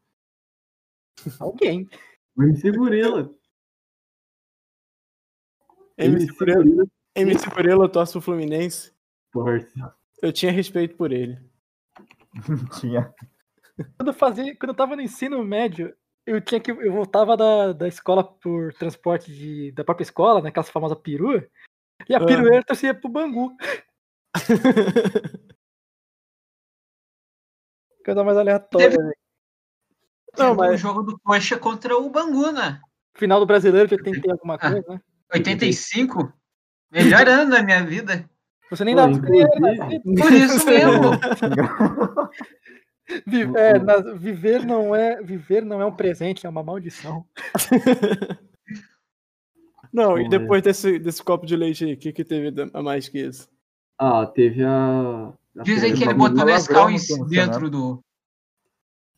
alguém. MC Gorila. MC Curela, MC Curela torce pro Fluminense. Torce. Eu tinha respeito por ele. Tinha. Quando eu, fazia, quando eu tava no ensino médio, eu tinha que. Eu voltava da, da escola por transporte de, da própria escola, naquela famosa perua. E a Ah. pirueta torcia pro Bangu. Coisa mais aleatória. Teve- velho. Não, mas- o jogo do Coxa contra o Bangu, né? Final do brasileiro que eu tentei alguma Ah. coisa, né? 85? Melhor ano da minha vida. Você nem Pô, dá. inclusive, Por isso mesmo. Vi- é, na- viver não é viver não é um presente, é uma maldição. Não, e depois desse, desse copo de leite aí, o que, que teve a mais que isso? Ah, teve a. a Dizem teve que ele botou Nescau Senado. dentro do.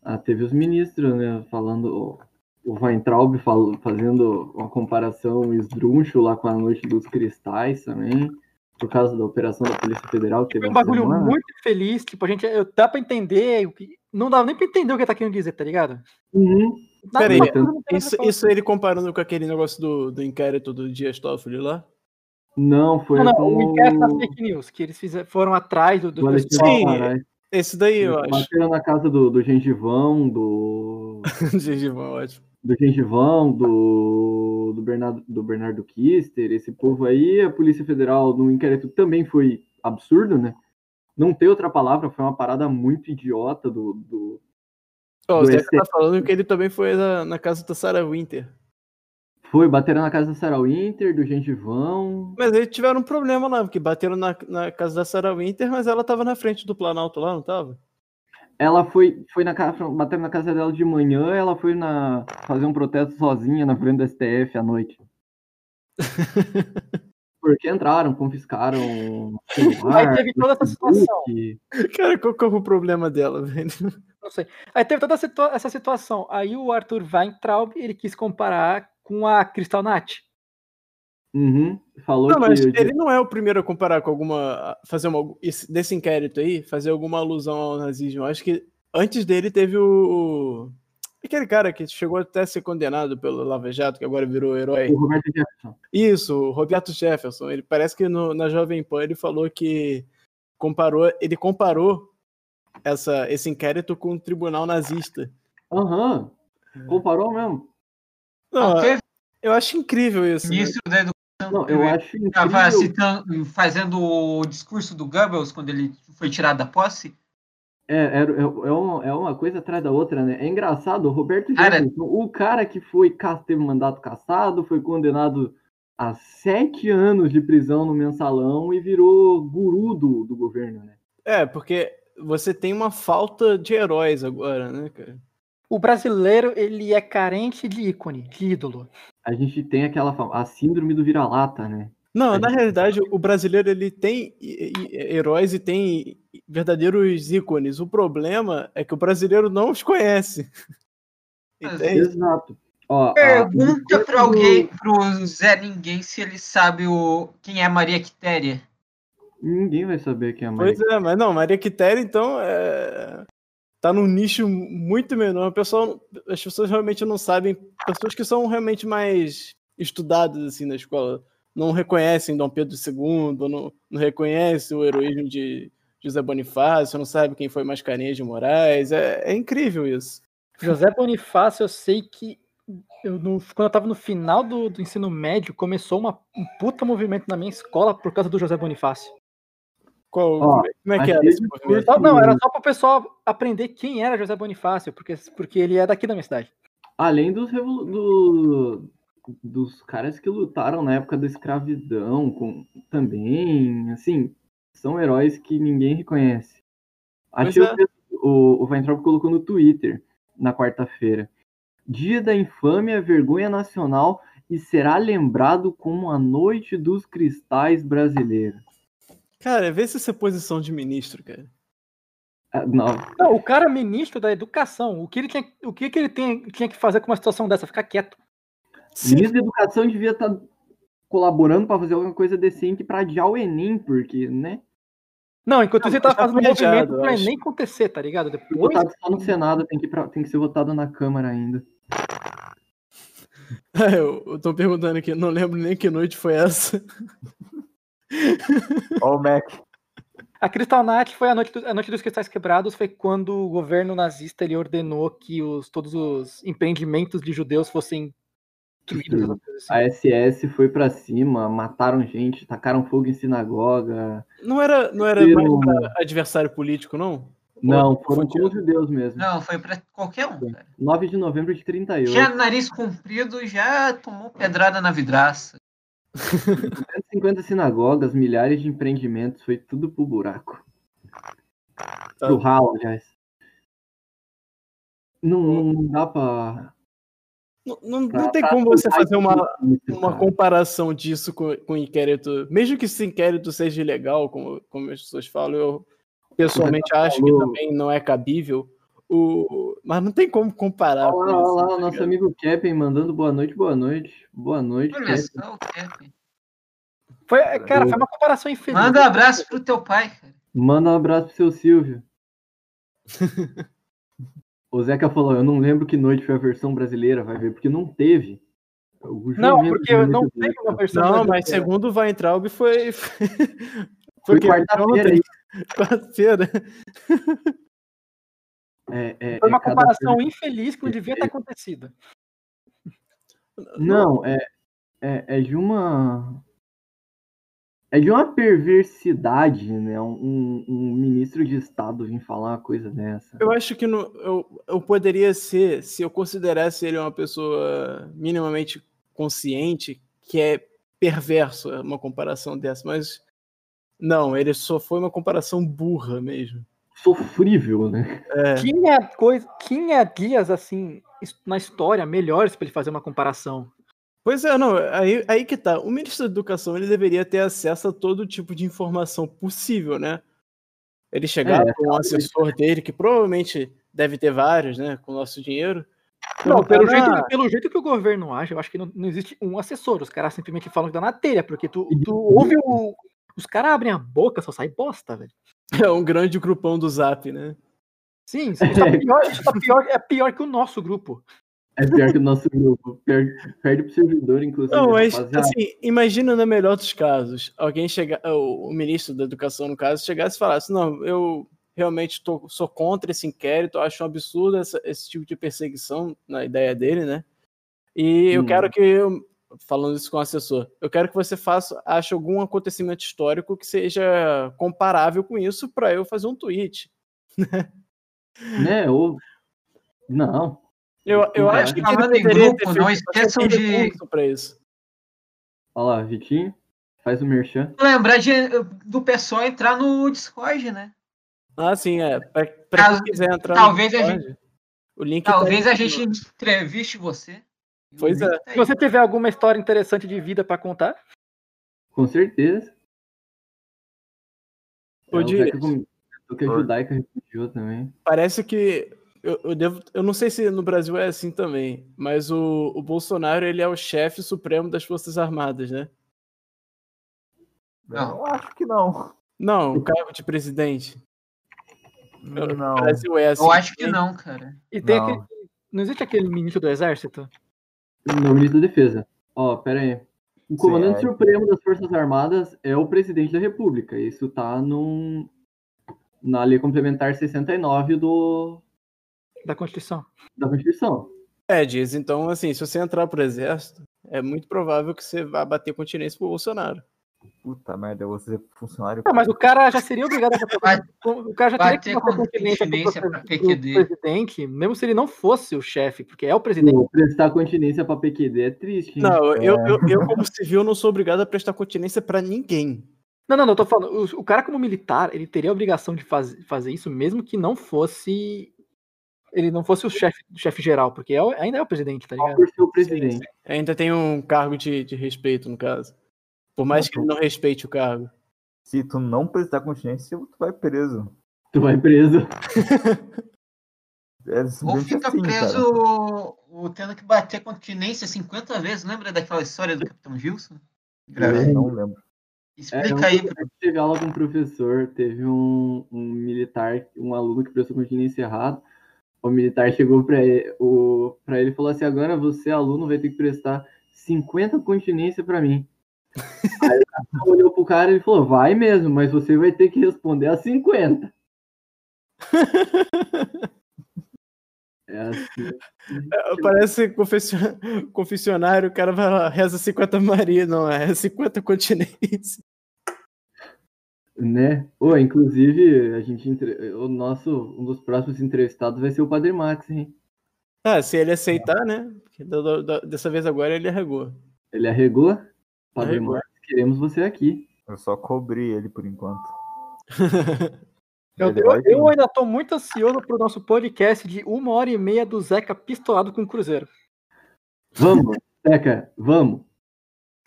Ah, teve os ministros, né, falando. O Weintraub fal- fazendo uma comparação esdrúxula lá com a Noite dos Cristais também, por causa da operação da Polícia Federal. que Foi teve um bagulho semana. muito feliz, tipo, a gente eu- dá pra entender o que não dá nem pra entender o que tá querendo dizer, tá ligado? Uhum. Peraí, tem Isso, isso ele comparando com aquele negócio do, do inquérito do Dias Toffoli lá? Não, foi Não, não, com o inquérito das fake news, que eles fizeram, foram atrás do, do Sim. Moraes. Esse daí eu Eles acho. Bateram na casa do, do gengivão, do. Gengivão, ótimo. Do gengivão, do, do, Bernardo, do Bernardo Kister, esse povo aí, a Polícia Federal no inquérito também foi absurdo, né? Não tem outra palavra, foi uma parada muito idiota do. do... Ó, o Do ST. tá falando que ele também foi na, na casa da Sarah Winter. Foi, bateram na casa da Sarah Winter, do gengivão. Mas eles tiveram um problema lá, porque bateram na, na casa da Sarah Winter, mas ela tava na frente do Planalto lá, não tava? Ela foi, foi na casa, bateram na casa dela de manhã, ela foi na fazer um protesto sozinha na frente do STF à noite. Porque entraram, confiscaram celular, Aí teve toda essa situação. Cara, qual que é o problema dela, velho? Não sei. Aí teve toda essa situação. Aí o Arthur Weintraub, ele quis comparar com a Crystal Nath. Uhum, falou Não, mas ele não é o primeiro a comparar com alguma. fazer uma. esse- desse inquérito aí, fazer alguma alusão ao nazismo. Eu acho que antes dele teve o. Aquele cara que chegou até a ser condenado pelo Lava Jato, que agora virou herói. o Roberto Jefferson. Isso, o Roberto Jefferson. Ele parece que no- na Jovem Pan ele falou que comparou, ele comparou essa, esse inquérito com o tribunal nazista. Aham, comparou mesmo. Não, teve eu acho incrível isso. né? ministro da Não, eu que acho tava incrível. citando, fazendo o discurso do Goebbels quando ele foi tirado da posse. É, é, é, uma, é uma coisa atrás da outra, né? É engraçado, o Roberto Cara- Jefferson, o cara que foi teve mandato cassado, foi condenado a sete anos de prisão no mensalão e virou guru do, do governo, né? É, porque você tem uma falta de heróis agora, né, cara? O brasileiro, ele é carente de ícone, de ídolo. A gente tem aquela a síndrome do vira-lata, né? Não, A na gente- realidade, o brasileiro ele tem heróis e tem verdadeiros ícones. O problema é que o brasileiro não os conhece. Entende? Exato. Ó, a- Pergunta pra do- alguém, pro Zé Ninguém, se ele sabe o quem é Maria Quitéria. Ninguém vai saber quem é a Pois Maria. é, mas não, Maria Quitéria, então, é... tá num nicho muito menor. O pessoal, as pessoas realmente não sabem. Pessoas que são realmente mais estudadas assim na escola não reconhecem Dom Pedro II, não, não reconhecem o heroísmo de José Bonifácio, não sabe quem foi Mascarenhas de Moraes. É, é incrível isso. José Bonifácio, eu sei que eu quando eu tava no final do, do ensino médio, começou uma, um puta movimento na minha escola por causa do José Bonifácio. Qual, Ó, como é que mas era esse? Só- não, era só pro pessoal aprender quem era José Bonifácio, porque, porque ele é daqui da minha cidade. Além dos, revolu- do- dos caras que lutaram na época da escravidão, com, também, assim, são heróis que ninguém reconhece. Achei Pois é. o o, o Weintraub colocou no Twitter na quarta-feira. Dia da infâmia, vergonha nacional e será lembrado como a noite dos cristais brasileiros. Cara, vê se isso é posição de ministro, cara. Ah, Não, Não, o cara é ministro da educação, o que ele tinha, o que, que ele tem- tinha que fazer com uma situação dessa? Ficar quieto. O ministro da Educação devia estar colaborando para fazer alguma coisa decente para adiar o Enem, porque, né? Não, enquanto ele tava já fazendo um movimento eu pra acho. nem acontecer, tá ligado? Depois, votado só no Senado, tem que, ir pra- tem que ser votado na Câmara ainda. Eu, eu tô perguntando aqui, não lembro nem que noite foi essa. Ó o Mac. A Kristallnacht foi a noite, do- a noite dos cristais quebrados, foi quando o governo nazista ele ordenou que os, todos os empreendimentos de judeus fossem destruídos. Coisas assim. A SS foi pra cima, mataram gente, tacaram fogo em sinagoga. Não era, não era mais pra adversário político, não? Não, foram com os judeus mesmo. Não, foi pra qualquer um, cara. 9 de novembro de 38. Tinha nariz comprido, já tomou pedrada na vidraça. 150 sinagogas, milhares de empreendimentos, foi tudo pro buraco. Tá. Pro ralo, aliás. Não, não dá pra. Não, não, pra- não tem pra como você fazer uma, uma comparação disso com, com inquérito. Mesmo que esse inquérito seja ilegal, como, como as pessoas falam, eu pessoalmente acho que falou- também não é cabível. O, mas não tem como comparar. com Olha lá, olha lá, tá o nosso amigo Kevin mandando boa noite, boa noite. Boa noite, Olha Kevin. só o Kevin. Foi, cara, foi uma comparação infeliz. Manda um abraço pro teu pai, cara. Manda um abraço pro seu Silvio. o Zeca falou, eu não lembro que noite foi a versão brasileira, vai ver, porque não teve. O Não, porque não teve uma versão. Não, mas segundo o Weintraub foi. Foi, Foi o quarta-feira. Quarta-feira. É, é, Foi uma é cada comparação infeliz que não devia ter acontecido. Não, é, é, é de uma. É de uma perversidade, né? Um, um ministro de Estado vir falar uma coisa dessa. Eu acho que no, eu, eu poderia ser, se eu considerasse ele uma pessoa minimamente consciente, que é perverso uma comparação dessa, mas não, ele só foi uma comparação burra mesmo. Sofrível, né? É, Tinha coisa, tinha dias assim na história melhores para ele fazer uma comparação. Pois é, não, aí, aí que tá. O ministro da Educação ele deveria ter acesso a todo tipo de informação possível, né? Ele chegar É, com um assessor dele, que provavelmente deve ter vários, né? Com o nosso dinheiro. Não, perguntar pelo na- jeito, pelo jeito que o governo age, eu acho que não, não existe um assessor. Os caras simplesmente falam que dá na telha, porque tu, tu ouve o. Os caras abrem a boca, só sai bosta, velho. É um grande grupão do Zap, né? Sim, tá pior, tá pior, é pior que o nosso grupo. É pior que o nosso grupo. Per- Perde pro servidor, inclusive. Não, mas rapaziada. assim, imagina no melhor dos casos, alguém chegar, o, o ministro da Educação, no caso, chegasse e falasse, não, eu realmente tô, sou contra esse inquérito, acho um absurdo essa- esse tipo de perseguição na ideia dele, né? E eu Hum. quero que, eu- falando isso com o assessor, eu quero que você faça, ache algum acontecimento histórico que seja comparável com isso para eu fazer um tweet. Né? Ou... Não. Eu, eu acho que falando ele em poderia grupo, ter não esqueçam de- pra isso. Olha lá, Vitinho. Faz o merchan. Lembrar de, do pessoal entrar no Discord, né? Ah, sim, é. Pra, pra Caso- quem quiser entrar talvez no a Discord, o link tá Talvez aí. a gente entreviste você. Pois é. Se você tiver alguma história interessante de vida pra contar, Com certeza. É, o que judaica refugiou também. Parece que eu, eu devo, eu não sei se no Brasil é assim também, mas o, o Bolsonaro ele é o chefe supremo das Forças Armadas, né? Não. Eu acho que não. Não, o cargo de presidente. Não. Brasil é assim. Eu acho que não, cara. e tem Não. aquele. Não existe aquele ministro do exército? No ministro da Defesa. Ó, pera aí. O comandante é. supremo das Forças Armadas é o presidente da República. Isso tá num, na Lei Complementar 69 do, Da Constituição. da Constituição. É, diz. Então, assim, se você entrar pro exército, é muito provável que você vá bater continência pro Bolsonaro. Puta merda, eu vou ser funcionário. Ah, mas o cara já seria obrigado a Vai- O cara já teria que ter bater continência pro PQD. presidente, mesmo se ele não fosse o chefe, porque é o presidente. Pô, prestar continência pra PQD é triste, hein? Não, eu, eu, eu, como civil, não sou obrigado a prestar continência pra ninguém. Não, não, não, eu tô falando. O, o cara, como militar, ele teria a obrigação de faz, fazer isso, mesmo que não fosse. Ele não fosse o chefe chefe geral, porque é o- ainda é o presidente, tá ligado? por ser o presidente. Ainda tem um cargo de, de respeito, no caso. Por mais que ele não respeite o cargo. Se tu não prestar continência, tu vai preso. Tu vai preso. É Ou fica assim, preso cara. o, tendo que bater continência 50 vezes. Lembra daquela história do Capitão Gilson? Eu não lembro. Explica aí. É, Teve aula com um professor, teve um, um militar, um aluno que prestou continência errado. O militar chegou pra ele, o, pra ele e falou assim: agora você, aluno, vai ter que prestar 50 continência pra mim. Aí o cara olhou pro cara e falou, vai mesmo, mas você vai ter que responder a 50. É assim. É, Parece confessio- confessionário, o cara vai lá, reza 50 Maria, não, é 50 continentes. Né? Ô, inclusive, a gente entre- o nosso, um dos próximos entrevistados vai ser o Padre Max, hein? Ah, se ele aceitar, né? Porque dessa vez agora ele arregou. Ele arregou? Padre. Max, queremos você aqui. Eu só cobri ele por enquanto. Eu, eu- eu ainda tô muito ansioso pro nosso podcast de uma hora e meia do Zeca pistolado com o Cruzeiro. Vamos, Zeca, vamos.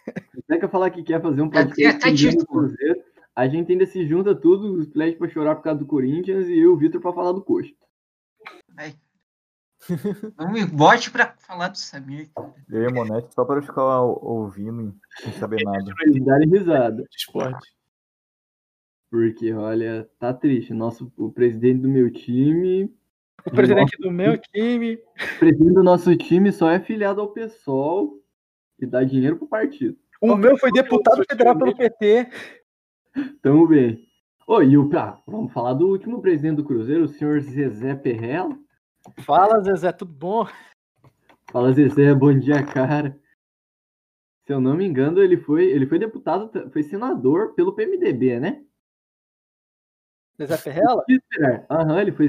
Se o Zeca falar que quer fazer um Até- podcast até sobre o título. Cruzeiro, a gente ainda se junta tudo, os pledges pra chorar por causa do Corinthians e eu o Vitor pra falar do Coxa. Não me bote pra falar do Samir. cara. Eu e Monete só para ficar ou- ouvindo sem saber nada. Darem risada. esporte. Porque, olha, tá triste. Nosso, o presidente do meu time. O presidente do meu time. O presidente do nosso time só é filiado ao PSOL e dá dinheiro pro partido. O meu foi deputado federal pelo PT. Tamo bem. Ô, e o. Ah, vamos falar do último presidente do Cruzeiro, o senhor Zezé Perrella. Fala, Zezé, tudo bom? Fala, Zezé, bom dia, cara. Se eu não me engano, ele foi, ele foi deputado, foi senador pelo PMDB, né? Zezé Ferrella? Esperar. Aham, ele foi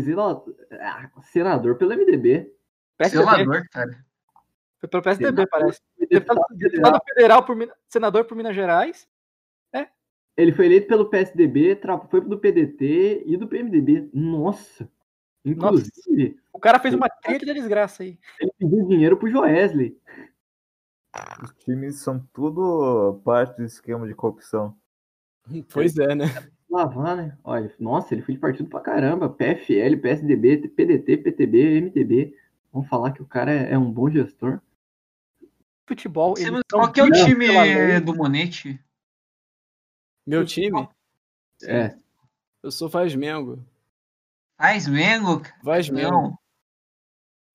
ah, senador pelo MDB. PSDB. Selador, cara. Foi pelo PSDB, parece. Foi Deputado, deputado federal. federal, por, Minas- senador por Minas Gerais. Ele foi eleito pelo PSDB, foi do PDT e do PMDB. Nossa! Inclusive, O cara fez uma trilha da desgraça aí. ele pediu dinheiro pro Joesley. Os times são tudo parte do esquema de corrupção. Pois é, né? Lavar, né? Olha, nossa, ele foi de partido pra caramba. PFL, PSDB, PDT, PTB, MDB. Vamos falar que o cara é, é um bom gestor. Futebol. Qual que é o time do Monete? Meu time, É, eu sou Faz Mengo. Faz cara. Faz. Não.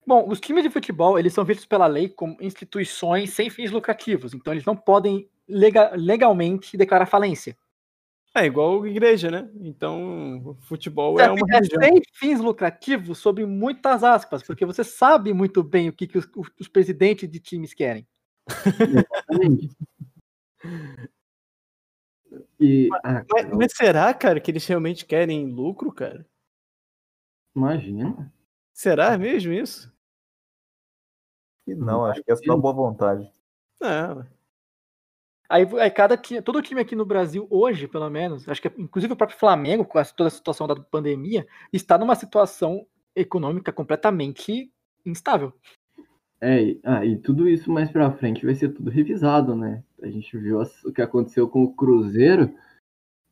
Bom, os times de futebol, eles são vistos pela lei como instituições sem fins lucrativos. Então, eles não podem lega- legalmente declarar falência. É igual a igreja, né? Então, futebol É, é uma religião. sem fins lucrativos sobre muitas aspas, porque você sabe muito bem o que, que os, os presidentes de times querem. exatamente. E, ah, Mas, mas será, cara, que eles realmente querem lucro, cara? Imagina. Será mesmo isso? E não, acho que é só boa vontade. Não. Aí, aí cada time, todo time aqui no Brasil hoje, pelo menos, acho que inclusive o próprio Flamengo, com toda a situação da pandemia, está numa situação econômica completamente instável. É, e, ah, e tudo isso mais pra frente vai ser tudo revisado, né? A gente viu o que aconteceu com o Cruzeiro,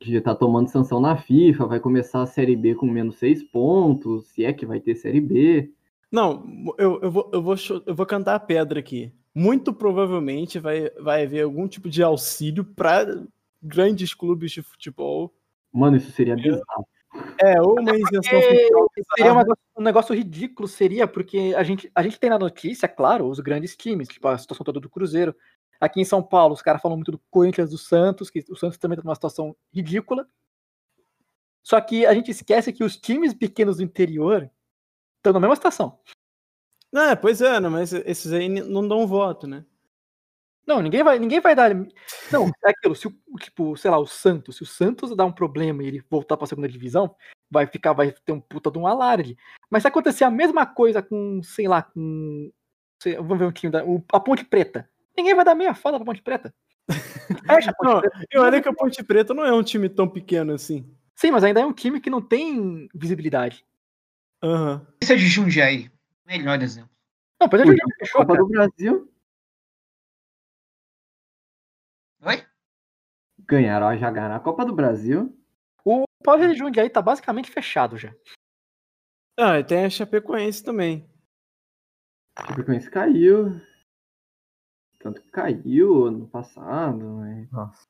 que tá tomando sanção na FIFA, vai começar a Série B com menos seis pontos, se é que vai ter Série B. Não, eu, eu, vou, eu, vou, eu vou cantar a pedra aqui. Muito provavelmente vai, vai haver algum tipo de auxílio para grandes clubes de futebol. Mano, isso seria bizarro. É, ou uma isenção fiscal. Seria um negócio, um negócio ridículo, seria, porque a gente, a gente tem na notícia, claro, os grandes times, tipo a situação toda do Cruzeiro. Aqui em São Paulo, os caras falam muito do Corinthians, do Santos, que o Santos também está numa situação ridícula. Só que a gente esquece que os times pequenos do interior estão na mesma situação. Não, é, pois é, não, mas esses aí não dão voto, né? Não, ninguém vai, ninguém vai dar. Não, é aquilo. Se o, tipo, sei lá, o Santos, se o Santos dá um problema e ele voltar para a segunda divisão, vai ficar, vai ter um puta de um alarde. Mas se acontecer a mesma coisa com, sei lá, com. sei- vamos ver um time da. o- a Ponte Preta. Ninguém vai dar meia foda pra Ponte Preta. Fecha a Ponte Não, Preta. e olha que a Ponte Preta não é um time tão pequeno assim. Sim, mas ainda é um time que não tem visibilidade. Aham. Esse é de Jundiaí. Melhor exemplo. Não, pois é, já fechou, Copa cara. do Brasil, Oi? ganharam a já ganharam a Copa do Brasil. O Paulo de Jundiaí tá basicamente fechado já. Ah, e tem a Chapecoense também. A Chapecoense caiu. Tanto que caiu ano passado. né? Nossa.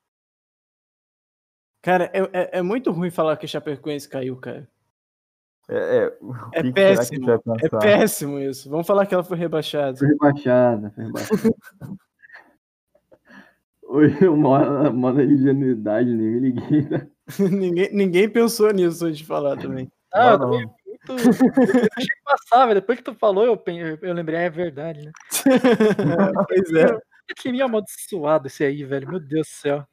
Cara, é, é, é muito ruim falar que a Chapecoense caiu, cara. É, é, É péssimo. É péssimo isso. Vamos falar que ela foi rebaixada. Foi rebaixada. Foi rebaixada. Oi, uma, uma na ingenuidade, nem me liguei. né? ninguém, ninguém pensou nisso antes de falar também. Ah, eu Não, também eu Deixei passar, velho. Depois que tu falou, eu, eu lembrei, é verdade, né? pois é. Que time amaldiçoado esse aí, velho. Meu Deus do céu.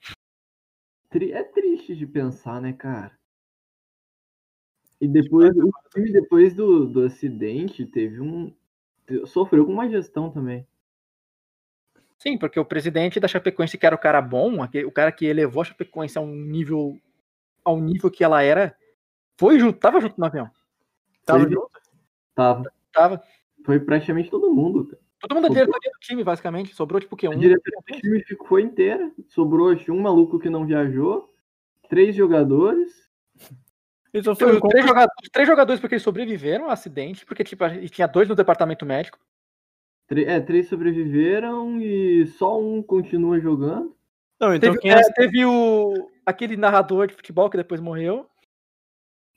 É triste de pensar, né, cara? E depois, o time depois do, do acidente teve um. Sofreu com uma gestão também. Sim, porque o presidente da Chapecoense, que era o cara bom, o cara que elevou a Chapecoense a um nível. ao nível que ela era, foi junto, tava junto no avião. Tava Teve- junto? Tava. Tava. Foi praticamente todo mundo. cara. Todo mundo é Sobrou. diretoria do time, basicamente. Sobrou tipo o quê? A Um. diretoria do time ficou inteira. Sobrou acho, um maluco que não viajou. Três jogadores. Então foi um três, jogadores, três jogadores porque eles sobreviveram ao acidente, porque tipo, e tinha dois no departamento médico. tre- é, três sobreviveram e só um continua jogando. Não, então Teve, quem é, é... teve o aquele narrador de futebol que depois morreu.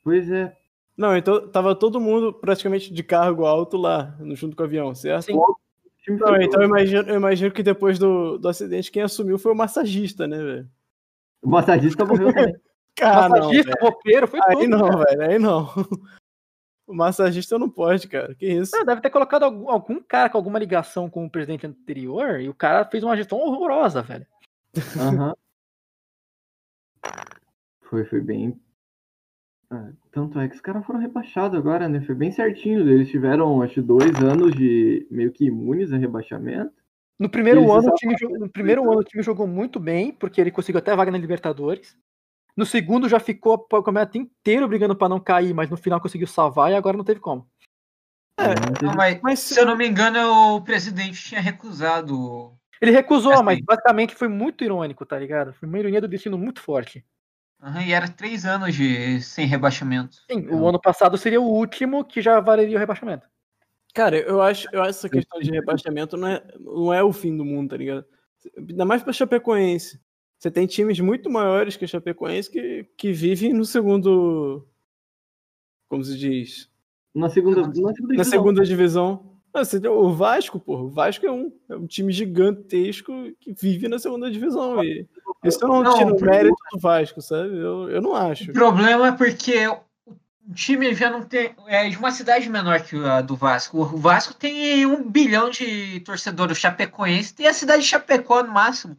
Pois é. Não, então tava todo mundo praticamente de cargo alto lá, no- junto com o avião, certo? Sim. Não, então eu imagino, eu imagino que depois do, do acidente quem assumiu foi o massagista, né, velho? O massagista morreu também. Ah, não, Massagista, velho. roupeiro, foi Aí tudo. não, velho, aí não. O massagista não pode, cara. Que isso? Ah, Deve ter colocado algum, algum cara com alguma ligação com o presidente anterior e o cara fez uma gestão horrorosa, velho. Aham. Foi, foi bem. Ah, tanto é que os caras foram rebaixados agora, né? Foi bem certinho. Eles tiveram, acho, dois anos de meio que imunes a rebaixamento. No primeiro, Eles ano, o time, jo- no primeiro ano o time jogou muito bem, porque ele conseguiu até a vaga na Libertadores. No segundo já ficou o campeonato inteiro brigando pra não cair, mas no final conseguiu salvar e agora não teve como. É, teve- Não, mas, Mas se eu não me engano, o presidente tinha recusado. Ele recusou, Assim. mas basicamente foi muito irônico, tá ligado? Foi uma ironia do destino muito forte. Aham, e era três anos de sem rebaixamento. Sim, o ano passado seria o último que já valeria o rebaixamento. Cara, eu acho, eu acho essa questão de rebaixamento não é, não é o fim do mundo, tá ligado? Ainda mais pra Chapecoense. Você tem times muito maiores que a Chapecoense que, que vivem no segundo. Como se diz? Na segunda, na segunda, Na divisão. segunda divisão. Ah, tem o Vasco, pô. O Vasco é um, é um time gigantesco que vive na segunda divisão. E isso não, Não, tira o por- mérito do Vasco, sabe? Eu, eu não acho. O problema é porque o time já não tem. É de uma cidade menor que a do Vasco. O Vasco tem um bilhão de torcedores. Chapecoense tem a cidade de Chapecó no máximo.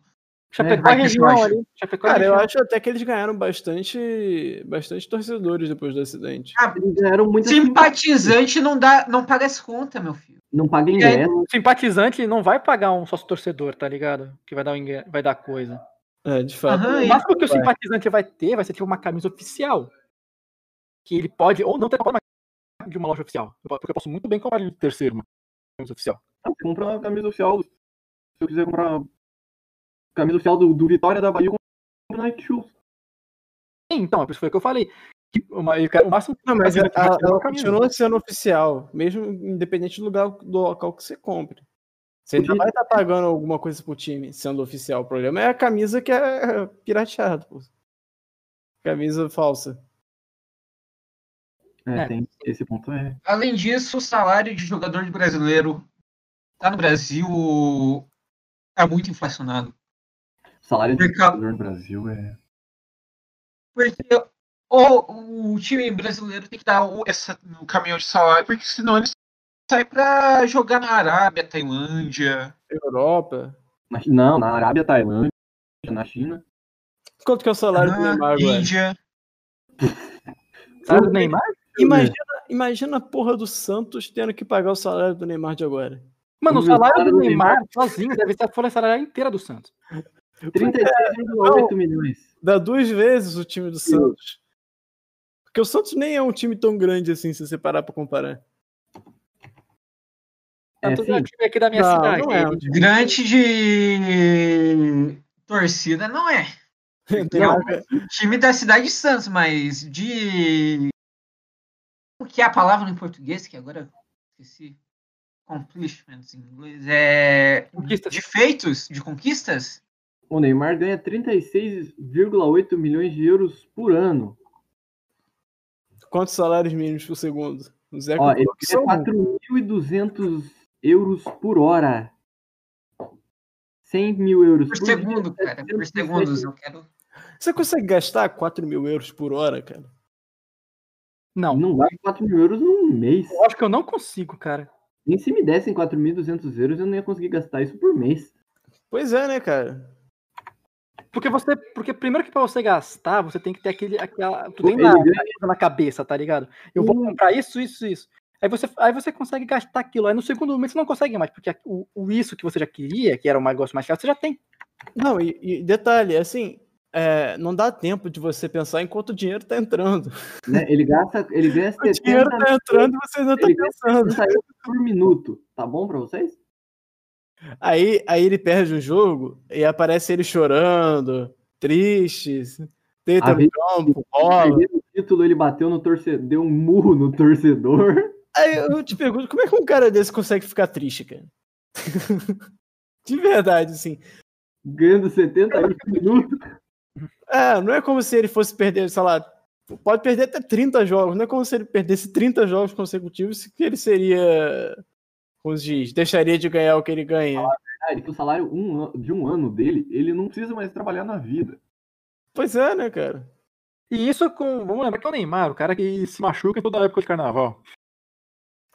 Chapecó é, região eu acho. ali. Chapecó é Cara, eu região. acho até que eles ganharam bastante, bastante torcedores depois do acidente. Eles ganharam muita Simpatizante não dá, não paga as contas, meu filho. Não paga ingresso. O simpatizante não vai pagar um sócio torcedor, tá ligado? Que vai dar, um vai dar coisa. É, de fato. Aham, O máximo que o simpatizante vai ter vai ser tipo uma camisa oficial. Que ele pode ou não ter comprado uma- de uma loja oficial. Porque eu posso muito bem comprar de terceiro uma camisa oficial. Você compra uma camisa oficial. Se eu quiser comprar camisa oficial do, do Vitória da Bahia, eu compro na Nike Shoes. Sim, então, é por isso foi o que eu falei. Uma- O máximo Não, mas é ela continua sendo oficial, mesmo independente do lugar do local que você compre. Você ainda vai estar pagando alguma coisa pro time sendo oficial. O problema é a camisa que é pirateada, pô. Camisa falsa. É, É. tem esse ponto é. Além disso, o salário de jogador de brasileiro tá no Brasil é muito inflacionado. O salário de Por causa- jogador no Brasil é. Porque o, o time brasileiro tem que dar o, essa, no caminhão de salário, porque senão ele sai pra jogar na Arábia, Tailândia. Europa. Na- Não, na Arábia, Tailândia, na China. Quanto que é o salário do ah, Neymar agora? Índia. Sabe do Neymar? Imagina, imagina a porra do Santos tendo que pagar o salário do Neymar de agora. Mano, o salário do do Neymar sozinho deve ser a folha salarial inteira do Santos. 36,8 milhões. Dá duas vezes o time do Santos. Porque o Santos nem é um time tão grande assim, se você parar pra comparar. É, Santos é sim. o time aqui da minha Não, cidade. não é um time. Grande de torcida não é. Neymar- O time da cidade de Santos, mas de. O que é a palavra em português, que agora eu esqueci? Accomplishments em inglês. É. Conquistas. De feitos, de conquistas? O Neymar ganha 36,8 milhões de euros por ano. Quantos salários mínimos por segundo? O Zé Ó, ele um. 4.200 euros por hora. 100 mil euros Por por segundo, dia, cara. Por 707 segundos. Eu quero. Você consegue gastar 4 mil euros por hora, cara? Não, Não dá 4 mil euros num mês. eu acho que eu não consigo, cara. Nem se me dessem 4.200 euros, eu não ia conseguir gastar isso por mês. Pois é, né, cara? Porque você. Porque primeiro que pra você gastar, você tem que ter aquele. Aquela, tu tem na, na cabeça, tá ligado? Eu vou comprar isso, isso, isso. Aí você, aí você consegue gastar aquilo. Aí no segundo mês você não consegue mais, porque o, o isso que você já queria, que era um negócio mais caro, você já tem. Não, e, e detalhe, assim, é, não dá tempo de você pensar enquanto o dinheiro tá entrando. Né? Ele gasta, ele ganha O dinheiro 70 tá entrando e você ainda tá Ele ganha pensando. 70 euros por minuto. Tá bom pra vocês? Aí, aí ele perde o jogo e aparece ele chorando, triste, deita A no vez- campo, rola. Perdendo o título, ele bateu no torcedor, deu um murro no torcedor. Aí eu te pergunto, como é que um cara desse consegue ficar triste, cara? De verdade, assim. Ganhando 70 euros por minuto. É, não é como se ele fosse perder, sei lá, pode perder até 30 jogos, não é como se ele perdesse 30 jogos consecutivos que ele seria, se diz, deixaria de ganhar o que ele ganha. Ah, ele, que o salário um de um ano dele, ele não precisa mais trabalhar na vida. Pois é, né, cara? E isso com. Vamos lembrar que é o Neymar, o cara que se machuca em toda a época de carnaval.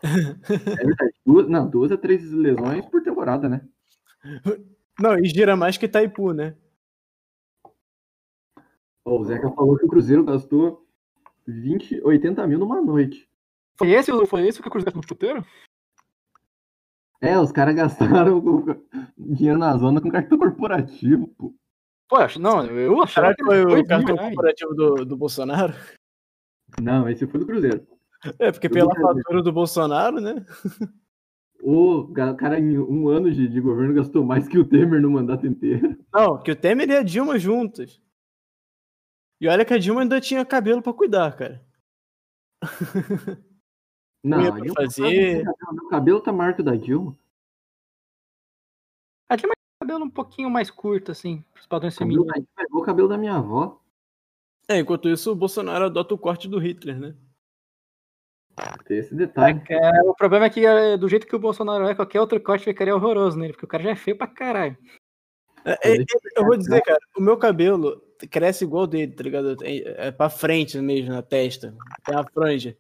É verdade. Duas, não, duas a três lesões por temporada, né? Não, e gira mais que Itaipu, né? Ó, o Zeca falou que o Cruzeiro gastou 20, 80 mil numa noite. Foi esse, o- foi esse que o Cruzeiro no chuteiro? É, os caras gastaram o dinheiro na zona com cartão corporativo, pô. Pô, acho- não, eu achava Será que foi o cartão reais. corporativo do, do Bolsonaro? Não, esse foi do Cruzeiro. É, porque pela fatura do Bolsonaro, né? O cara, em um ano de, de governo, gastou mais que o Temer no mandato inteiro. Não, que o Temer e a Dilma juntas. E olha que a Dilma ainda tinha cabelo pra cuidar, cara. Não, pra Dilma fazer. meu cabelo tá maior que o da Dilma. A Dilma tinha cabelo um pouquinho mais curto, assim, pros padrões femininos. pegou o cabelo da minha avó. É, enquanto isso, o Bolsonaro adota o corte do Hitler, né? Tem esse detalhe. É, o problema é que é, do jeito que o Bolsonaro é, qualquer outro corte ficaria horroroso nele, porque o cara já é feio pra caralho. É, é, eu vou dizer, cara, o meu cabelo cresce igual o dele, tá ligado? É, é pra frente mesmo, na testa. Tem a franja.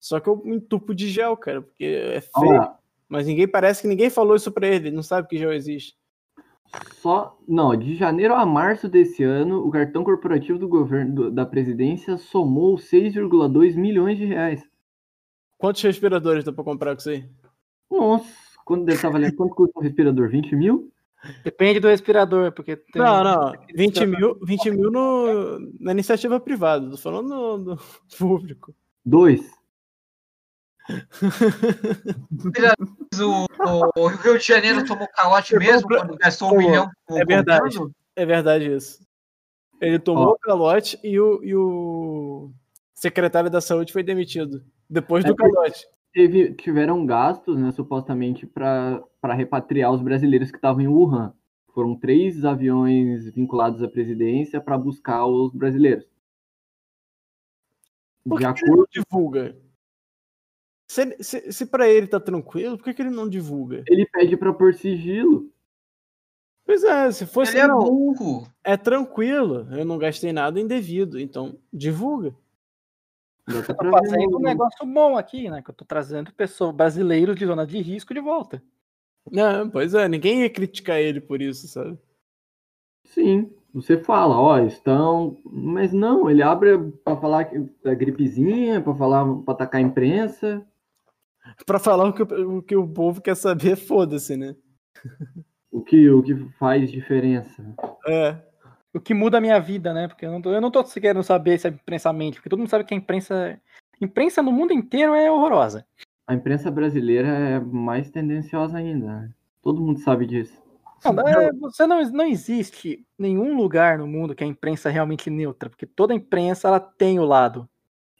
Só que eu me entupo de gel, cara, porque é feio. Mas ninguém parece que ninguém falou isso pra ele, ele não sabe que gel existe. só. Não, de janeiro a março desse ano, o cartão corporativo do governo do- da presidência somou 6,2 milhões de reais. Quantos respiradores dá pra comprar com isso aí? Nossa, quando deve estar valendo? Quanto custa um respirador? 20 mil? Depende do respirador, porque tem... Não, não. 20 mil, 20 mil no, na iniciativa privada, tô falando no, no público. Dois. O, o Rio de Janeiro tomou calote Eu mesmo compro- quando gastou um Pô, milhão. é verdade. governo? É verdade isso. Ele tomou o calote e o, e o secretário da saúde foi demitido. Depois do É calote. Teve, tiveram gastos, né, supostamente, para repatriar os brasileiros que estavam em Wuhan. Foram três aviões vinculados à presidência para buscar os brasileiros. Por De que, ele acordo, não divulga? Se, se, se pra ele tá tranquilo, por que, que ele não divulga? ele pede para pôr sigilo. Pois é, se fosse. Ele é não, burro. é tranquilo, eu não gastei nada indevido, então divulga. Até Tô um negócio bom aqui, né? Que eu tô trazendo pessoas brasileiros de zona de risco de volta. É, pois é, ninguém ia criticar ele por isso, sabe? Sim, você fala, ó, estão. Mas não, ele abre para falar da gripezinha, para falar, para atacar a imprensa. Pra falar o que, o o que o povo quer saber, foda-se, né? O que, o que faz diferença. É. O que muda a minha vida, né? Porque eu não tô, eu não tô querendo saber se a imprensa mente, porque todo mundo sabe que a imprensa. Imprensa no mundo inteiro é horrorosa. A imprensa brasileira é mais tendenciosa ainda. né? Todo mundo sabe disso. Não, é, você não, não existe nenhum lugar no mundo que a imprensa é realmente neutra, porque toda imprensa ela tem o lado.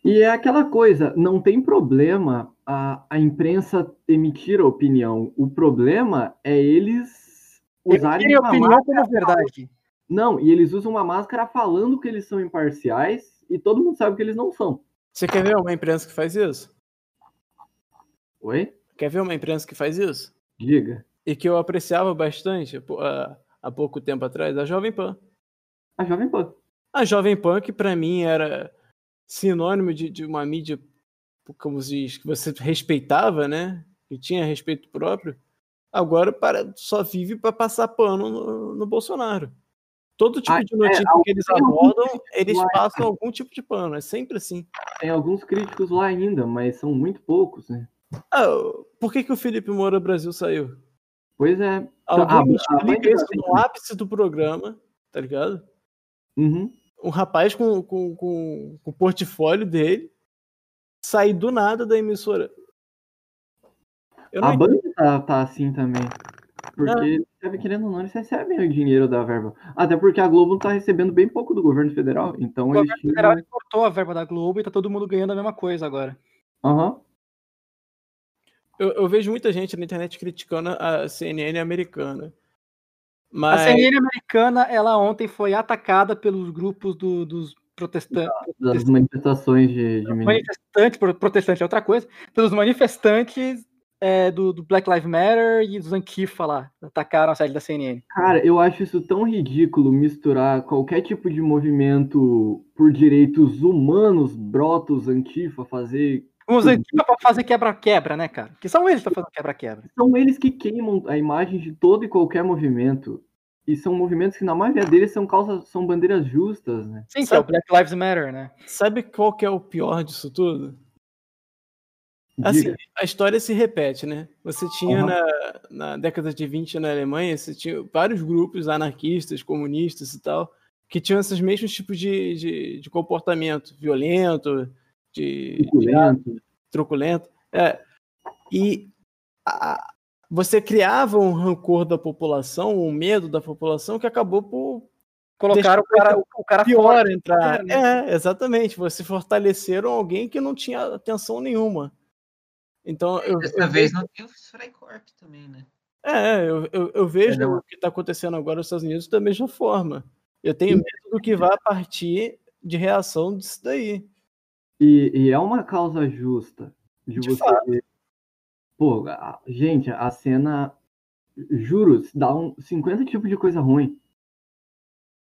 E é aquela coisa, não tem problema a, a imprensa emitir a opinião. O problema é eles usarem Tem uma opinião máscara. como verdade. Não, e eles usam uma máscara falando que eles são imparciais e todo mundo sabe que eles não são. Você quer ver uma imprensa que faz isso? Oi? Quer ver uma imprensa que faz isso? Diga. E que eu apreciava bastante? Há pouco tempo atrás? A Jovem Pan. A Jovem Pan. A Jovem Pan, que pra mim era sinônimo de, de uma mídia, como se diz, que você respeitava, né? Que tinha respeito próprio, agora para, só vive para passar pano no, no Bolsonaro. Todo tipo Ah, de é, notícia algum- que eles abordam, eles lá- passam algum tipo de pano. É sempre assim. Tem alguns críticos lá ainda, mas são muito poucos, né? Ah, por que, que o Felipe Moura Brasil saiu? Pois é. Alguém a- me a explica isso no ápice do programa, tá ligado? Uhum. Um rapaz com, com, com, com o portfólio dele sair do nada da emissora. Eu não A Band tá, tá assim também. Porque, sabe, querendo ou não, eles recebem o dinheiro da verba. Até porque a Globo tá recebendo bem pouco do governo federal. Então O eles governo tinham- federal cortou a verba da Globo e tá todo mundo ganhando a mesma coisa agora. Aham. Eu, eu vejo muita gente na internet criticando a CNN americana. A Mas CNN americana, ela ontem foi atacada pelos grupos do- dos protestantes. Das manifestações de, de meninos. manifestantes, pro- protestante é outra coisa, pelos manifestantes é, do, do Black Lives Matter e dos Antifa lá, atacaram a sede da CNN. Cara, eu acho isso tão ridículo misturar qualquer tipo de movimento por direitos humanos, brotos, antifa, fazer. Os Uhum. Antifa pra fazer quebra-quebra, né, cara? Que são eles que estão fazendo quebra-quebra. São eles que queimam a imagem de todo e qualquer movimento. E são movimentos que, na maioria deles, são causas, são bandeiras justas, né? Sim, que é o Black Lives Matter, né? sabe qual que é o pior disso tudo? Assim, a história se repete, né? Você tinha Aham. na, na década de 20 na Alemanha, você tinha vários grupos anarquistas, comunistas e tal, que tinham esses mesmos tipos de, de, de comportamento violento, de, Truculento. truculento. É. E a- você criava um rancor da população, um medo da população que acabou por Colocaram o cara, o, cara pior forte, entrar. né? É, exatamente. Você fortaleceram alguém que não tinha atenção nenhuma. Então, eu, Dessa eu vez vejo, não tem o Freikorp também, né? é, eu, eu, eu vejo Entendeu? o que está acontecendo agora nos Estados Unidos da mesma forma. Eu tenho medo do que vai partir de reação disso daí. E, e é uma causa justa de, De você fato. ver. Pô, a- gente, a cena. Juro, dá um 50 tipos de coisa ruim.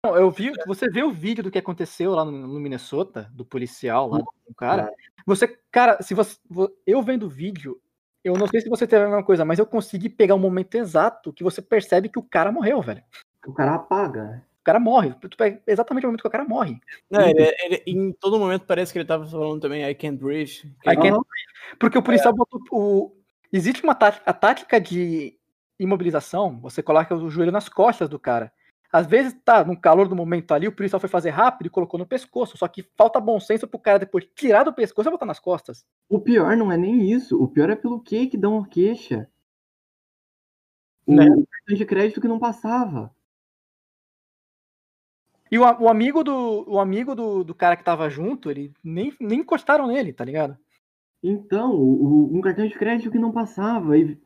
Não, Eu vi, você vê o vídeo do que aconteceu lá no, no Minnesota, do policial lá, do cara. Você, cara, se você, vo- eu vendo o vídeo, eu não sei se você teve a mesma coisa, mas eu consegui pegar um momento exato que você percebe que o cara morreu, velho. O cara apaga, né? O cara morre. Tu pega exatamente o momento que o cara morre. Não, ele, ele- em todo momento parece que ele estava falando também I can't breathe. que I can't Aham. Porque o policial botou o. Existe uma tática, a tática de imobilização, você coloca o joelho nas costas do cara. Às vezes tá no calor do momento ali, o policial foi fazer rápido e colocou no pescoço. Só que falta bom senso pro cara depois tirar do pescoço e botar nas costas. O pior não é nem isso. O pior é pelo que que dão a queixa. O Né? cartão de crédito que não passava. E o, o amigo do o amigo do, do cara que tava junto, ele nem, nem encostaram nele, tá ligado? Então, o- um cartão de crédito que não passava. E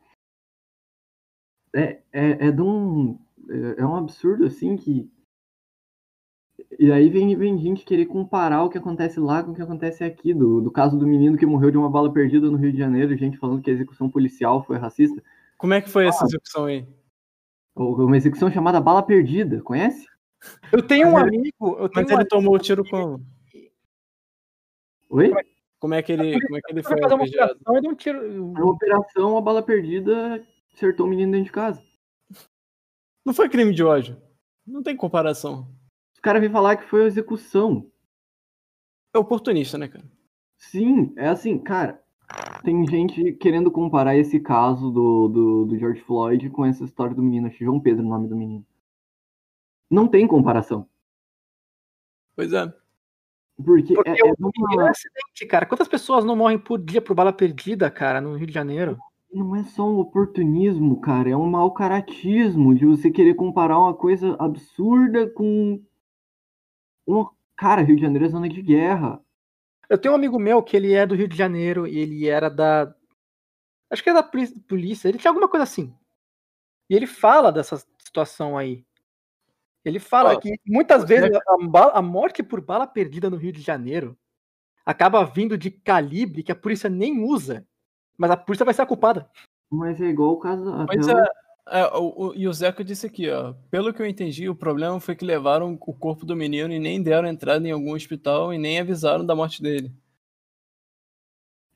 é, é, é de um. É é um absurdo assim que. E aí vem, vem gente querer comparar o que acontece lá com o que acontece aqui. Do, do caso do menino que morreu de uma bala perdida no Rio de Janeiro, gente falando que a execução policial foi racista. Como é que foi essa execução aí? Uma execução chamada bala perdida, conhece? Eu tenho um ele- amigo, eu tenho Mas um ele tomou o tiro como? Oi? Como é que ele, como é que ele amigo foi fazer uma operação e deu um tiro. Na operação, a bala perdida acertou o menino dentro de casa. Não foi crime de ódio. Não tem comparação. Os caras vêm falar que foi execução. É oportunista, né, cara? Sim, é assim, cara. Tem gente querendo comparar esse caso do, do, do George Floyd com essa história do menino, acho que João Pedro, o nome do menino. Não tem comparação. Pois é. Porque, Porque é, é uma- é um acidente, cara. Quantas pessoas não morrem por dia por bala perdida, cara, no Rio de Janeiro? não é só um oportunismo, cara. É um mau caratismo de você querer comparar uma coisa absurda com. Uma... Cara, Rio de Janeiro é zona de guerra. Eu tenho um amigo meu que ele é do Rio de Janeiro e ele era da. Acho que é da polícia, ele tinha alguma coisa assim. E ele fala dessa situação aí. Ele fala que muitas vezes a, bala- a morte por bala perdida no Rio de Janeiro acaba vindo de calibre que a polícia nem usa. Mas a polícia vai ser a culpada. Mas é igual o caso. Mas é, É, o, o, e o Zeca disse aqui, ó. Pelo que eu entendi, o problema foi que levaram o corpo do menino e nem deram entrada em algum hospital e nem avisaram da morte dele.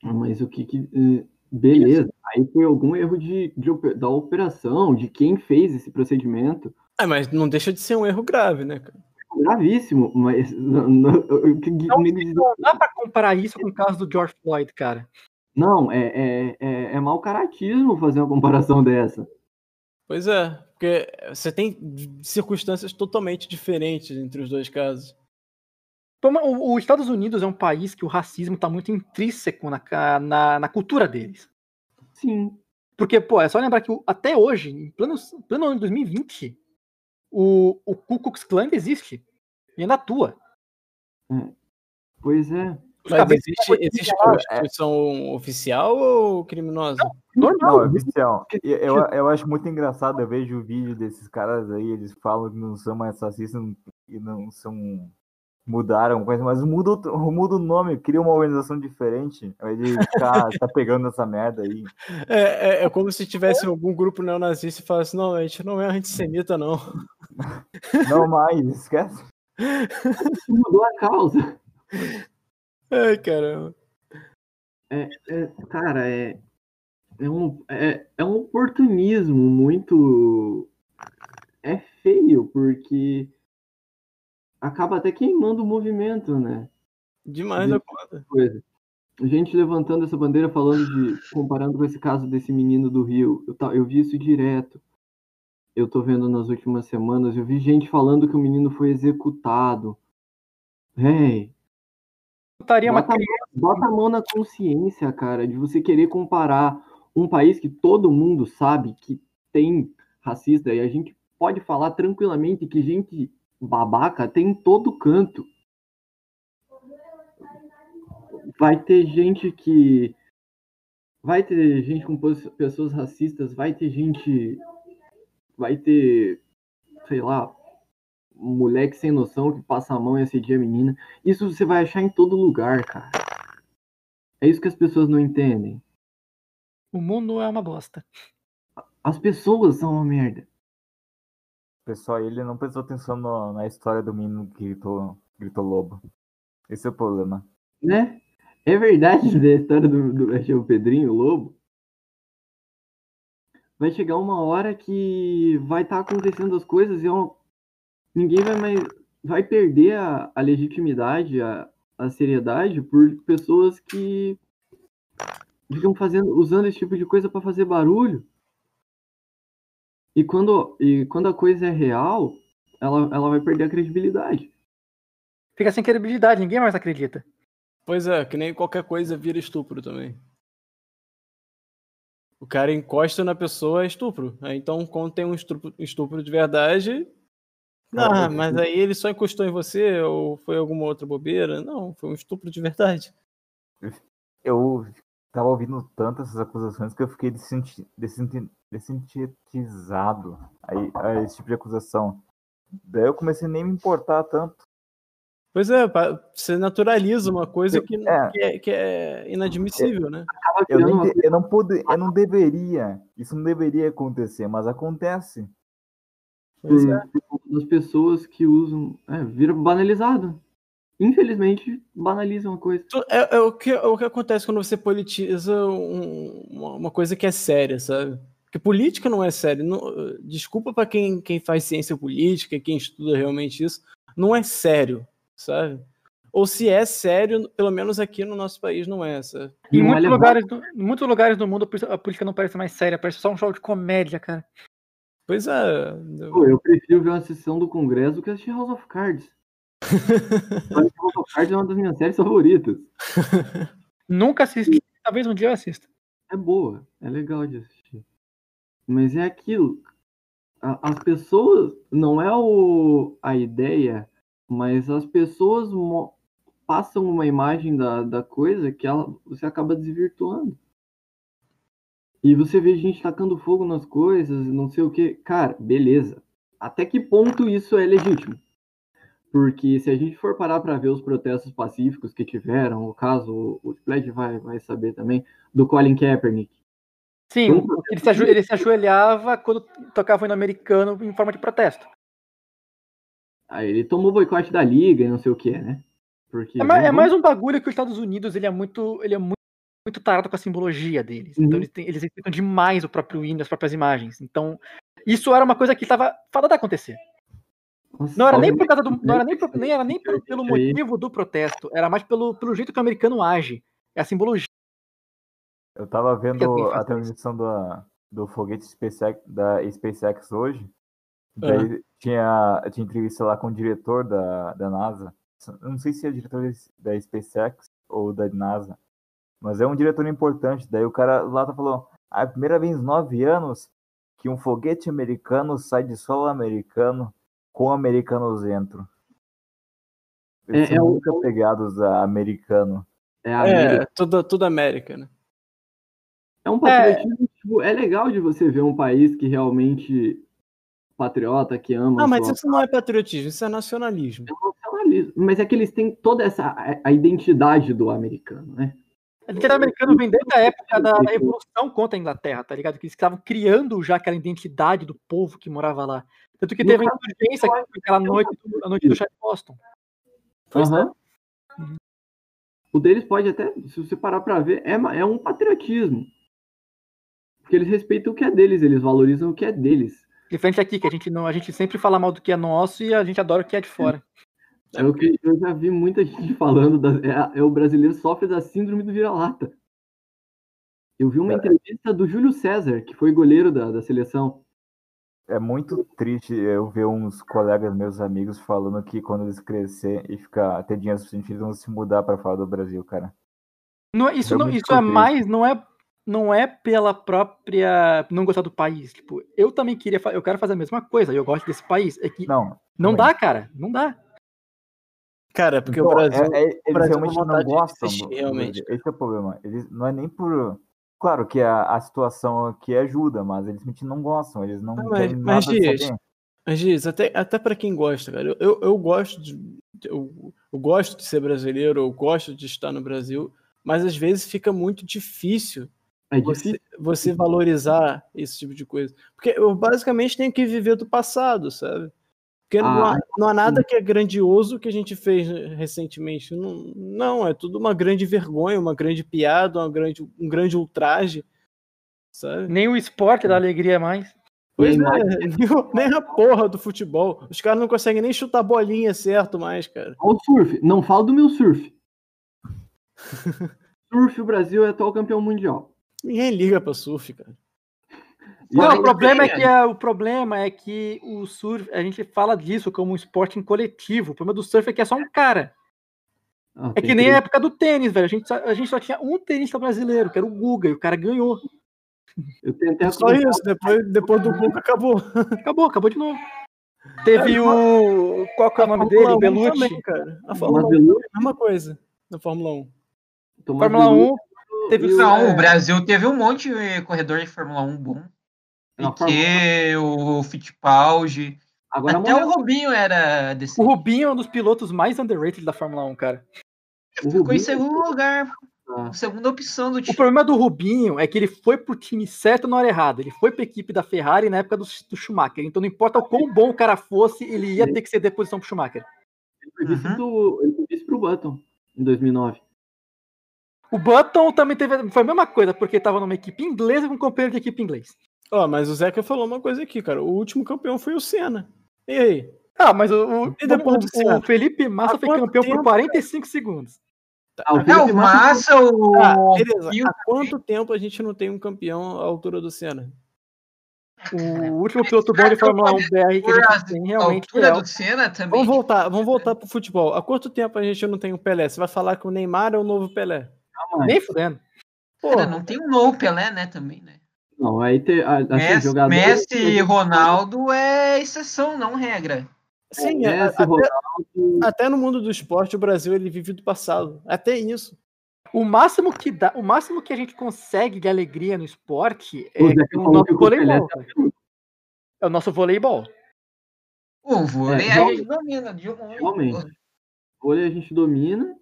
Ah, Mas o que que. eh, Beleza, aí foi algum erro de, de da operação, de quem fez esse procedimento. Ah, mas não deixa de ser um erro grave, né, cara? Gravíssimo, mas não, não, que- Não, neles- Não dá pra comparar isso com o caso do George Floyd, cara. não, é, é, é, é mau caratismo fazer uma comparação dessa. Pois é, porque você tem circunstâncias totalmente diferentes entre os dois casos. Os Estados Unidos é um país que o racismo está muito intrínseco na, na, na cultura deles. Sim, Porque, pô, é só lembrar que até hoje, em pleno, pleno ano de 2020, o, o Ku Klux Klan ainda existe. E ainda atua. pois é. Mas existe, são existe prostituição oficial ou criminosa? Não, é oficial. Eu, eu acho muito engraçado, eu vejo o vídeo desses caras aí, eles falam que não são mais racistas e não são. Mudaram coisa, mas muda, o- muda o nome, cria uma organização diferente. Ao invés de ficar tá pegando essa merda aí. É, é, é como se tivesse algum grupo neonazista e falasse, não, a gente não é antissemita, não. Não mais, esquece. Mudou a causa. Ai, caramba. É, é, cara, é, é, um, é, é um oportunismo muito. É feio, porque acaba até queimando o movimento, né? Demais da conta. Coisa. Gente levantando essa bandeira falando de. comparando com esse caso desse menino do Rio. Eu, eu vi isso direto. Eu tô vendo nas últimas semanas. Eu vi gente falando que o menino foi executado. Véi, uma Bota, a mão- bota a mão na consciência, cara, de você querer comparar um país que todo mundo sabe que tem racista e a gente pode falar tranquilamente que gente babaca tem em todo canto. Vai ter gente que. Vai ter gente com pessoas racistas, vai ter gente. Vai ter. Sei lá. Um moleque sem noção que passa a mão e assedia a menina. Isso você vai achar em todo lugar, cara. É isso que as pessoas não entendem. O mundo é uma bosta. As pessoas são uma merda. Pessoal, ele não prestou atenção no- na história do menino que gritou, gritou lobo. Esse é o problema. Né? É verdade da história do, do que é Pedrinho, o Lobo. Vai chegar uma hora que vai estar acontecendo as coisas e uma- ninguém vai mais. Vai perder a, a legitimidade, a, a seriedade por pessoas que ficam fazendo, usando esse tipo de coisa para fazer barulho. E quando, e quando a coisa é real, ela, ela vai perder a credibilidade. Fica sem credibilidade, ninguém mais acredita. Pois é, que nem qualquer coisa vira estupro também. O cara encosta na pessoa é estupro. Então, quando tem um estupro, estupro de verdade. Ah, mas aí ele só encostou em você ou foi alguma outra bobeira? Não, foi um estupro de verdade. Eu tava ouvindo tantas essas acusações que eu fiquei dessintetizado aí, a esse tipo de acusação. Daí eu comecei a nem me importar tanto. Pois é, você naturaliza uma coisa que, É. que, é, que é inadmissível, né? Acaba Eu, nem, eu não pude, eu não deveria, isso não deveria acontecer, mas acontece. Pois é. das pessoas que usam. É, vira banalizado. Infelizmente, banalizam a coisa. É, é o, que, é o que acontece quando você politiza um- uma, coisa que é séria, sabe? Porque política não é séria. não- desculpa pra quem, quem faz ciência política, quem estuda realmente isso, não é sério, sabe? Ou se é sério, pelo menos aqui no nosso país não é, sabe? Em é muitos, lugares do, em muitos lugares do mundo a política- não parece mais séria, parece só um show de comédia, cara. Pois é. Pô, eu prefiro ver uma sessão do Congresso do que assistir House of Cards. House of Cards é uma das minhas séries favoritas. Nunca assisti, talvez um dia eu assista. É boa, é legal de assistir. Mas é aquilo. as pessoas. Não é o, a ideia, mas as pessoas passam uma imagem da, da coisa que ela, você acaba desvirtuando. E você vê gente tacando fogo nas coisas, não sei o que. Cara, beleza. Até que ponto isso é legítimo? Porque se a gente for parar para ver os protestos pacíficos que tiveram, o caso, o Spled vai, vai saber também, do Colin Kaepernick. Sim, ele se ajoelhava quando tocava o hino americano em forma de protesto. Aí ele tomou boicote da liga e não sei o que, né? Porque É, ma- é mais um bagulho que os Estados Unidos ele é muito, ele é muito, muito tarado com a simbologia deles. Então Uhum. eles, têm- eles respeitam demais o próprio hino, as próprias imagens. Então isso era uma coisa que estava fadada a acontecer. Nossa, Não era nem por causa do, não era nem, por- nem era nem pelo, pelo motivo do protesto, era mais pelo, pelo jeito que o americano age. É a simbologia. Eu tava vendo a transmissão do, do foguete SpaceX, da SpaceX hoje. Ah. Daí tinha, tinha entrevista lá com o diretor da, da NASA. Eu não sei se é diretor da SpaceX ou da NASA. Mas é um diretor importante. Daí o cara lá tá falando, "Ah, é a primeira vez em nove anos que um foguete americano sai de solo americano com americanos dentro. Eles É- são é o- muito apegados a americano. É, a América. É, tudo, tudo América, né? É um patriotismo, tipo, é legal de você ver um país que realmente patriota, que ama. Ah, mas sua- isso não é patriotismo, isso é nacionalismo. nacionalismo. Mas é que eles têm toda essa a, a identidade do americano, né? A identidade americana vem desde a época da Revolução contra a Inglaterra, tá ligado? Que eles estavam criando já aquela identidade do povo que morava lá. Tanto que teve a insurgência aquela noite, do- a noite do chá de Boston. Pois Aham. O deles pode até, se você parar pra ver, é, é um patriotismo. Porque eles respeitam o que é deles, eles valorizam o que é deles. Diferente aqui, que a gente, não, a gente sempre fala mal do que é nosso e a gente adora o que é de fora. É o que eu já vi muita gente falando, da, é, é o brasileiro sofre da síndrome do vira-lata. Eu vi uma É. entrevista do Júlio César, que foi goleiro da, da seleção. É muito triste eu ver uns colegas meus amigos falando que quando eles crescer e ficar ter dinheiro suficiente, eles vão se mudar para fora do Brasil, cara. Não, é- isso não, isso é contei. mais, não é, não é pela própria não gostar do país. Tipo, eu também queria, eu quero fazer a mesma coisa. Eu gosto desse país. É que não, Não. dá, cara, não dá. Cara, porque Então, o Brasil. é- é- eles Brasil realmente não gostam do, realmente. Esse é o problema. Eles não é nem por. Claro que a, a situação aqui ajuda, mas eles realmente não gostam. Eles não Ah, mas- querem mas saber. Mas diz, até, até para quem gosta, cara, eu, eu, eu gosto de. Eu, eu gosto de ser brasileiro, eu gosto de estar no Brasil, mas às vezes fica muito difícil É você, você valorizar esse tipo de coisa. Porque eu basicamente tenho que viver do passado, sabe? Porque não, Ah, há, não há nada que é grandioso que a gente fez recentemente. Não, não, é tudo uma grande vergonha, uma grande piada, uma grande, um grande ultraje, sabe? Nem o esporte dá alegria mais. Pois é, nem, a porra do futebol. Os caras não conseguem nem chutar bolinha certo mais, cara. Olha o surf. Não fala do meu surf. surf, o Brasil é atual campeão mundial. Ninguém liga pra surf, cara. Não, o problema é que a- o problema é que o surf, a gente fala disso como um esporte em coletivo. O problema do surf é que é só um cara. Ah, É que nem a três. época do tênis, velho. A gente, só, a gente só tinha um tenista brasileiro, que era o Guga, e o cara ganhou. Eu tenho até Só isso, depois, depois do Cuca acabou. Acabou, acabou de novo. Teve o. Qual que é o nome dele? Belucci. também, cara. A Fórmula Mas 1 Belucci, é a mesma coisa na Fórmula 1. Tomás Fórmula Belucci 1 teve o- Não, é, o Brasil teve um monte de corredor de Fórmula 1 bom. Na Piquet, o Fittipaldi. Agora Até morreu. o Rubinho era desse. O Rubinho é um dos pilotos mais underrated da Fórmula 1, cara. O Ficou em Rubinho- segundo lugar. Ah. Segunda opção do O time. problema do Rubinho é que ele foi pro time certo na hora errada. Ele foi pra equipe da Ferrari na época do, do Schumacher. Então não importa o quão bom o cara fosse, ele ia ter que ceder posição pro Schumacher. Ele foi vice, Uhum. do, ele foi vice pro Button em 2009. O Button também teve. Foi a mesma coisa, porque tava numa equipe inglesa com um companheiro de equipe inglês. Ó, mas o Zeca falou uma coisa aqui, cara. O último campeão foi o Senna. E aí? Ah, mas o, o, E depois o- do Senna? o Felipe Massa Há foi campeão tempo, por 45 segundos. Ah, o É, o Massa- Massa, o. Tá, beleza. e o- Há quanto tempo a gente não tem um campeão à altura do Senna? O último piloto bom de Fórmula 1 BR que a a gente tem realmente altura é o do Senna também. Vamos voltar, vamos voltar pro futebol. Há quanto tempo a gente não tem um Pelé? Você vai falar que o Neymar é o novo Pelé? Aí. Nem fudendo. Cara, não tem um novo Pelé, né? Também, né? Não, aí tem a, assim, Messi, jogadores- Messi e Ronaldo é exceção, não regra. sim, é, Messi, até, Ronaldo, até no mundo do esporte o Brasil ele vive do passado. Até isso. O máximo que dá, o máximo que a gente consegue de alegria no esporte é O o nosso que o Pelé voleibol. É o nosso voleibol. O vôlei É, a gente domina. de um- Realmente. Vôlei a gente domina.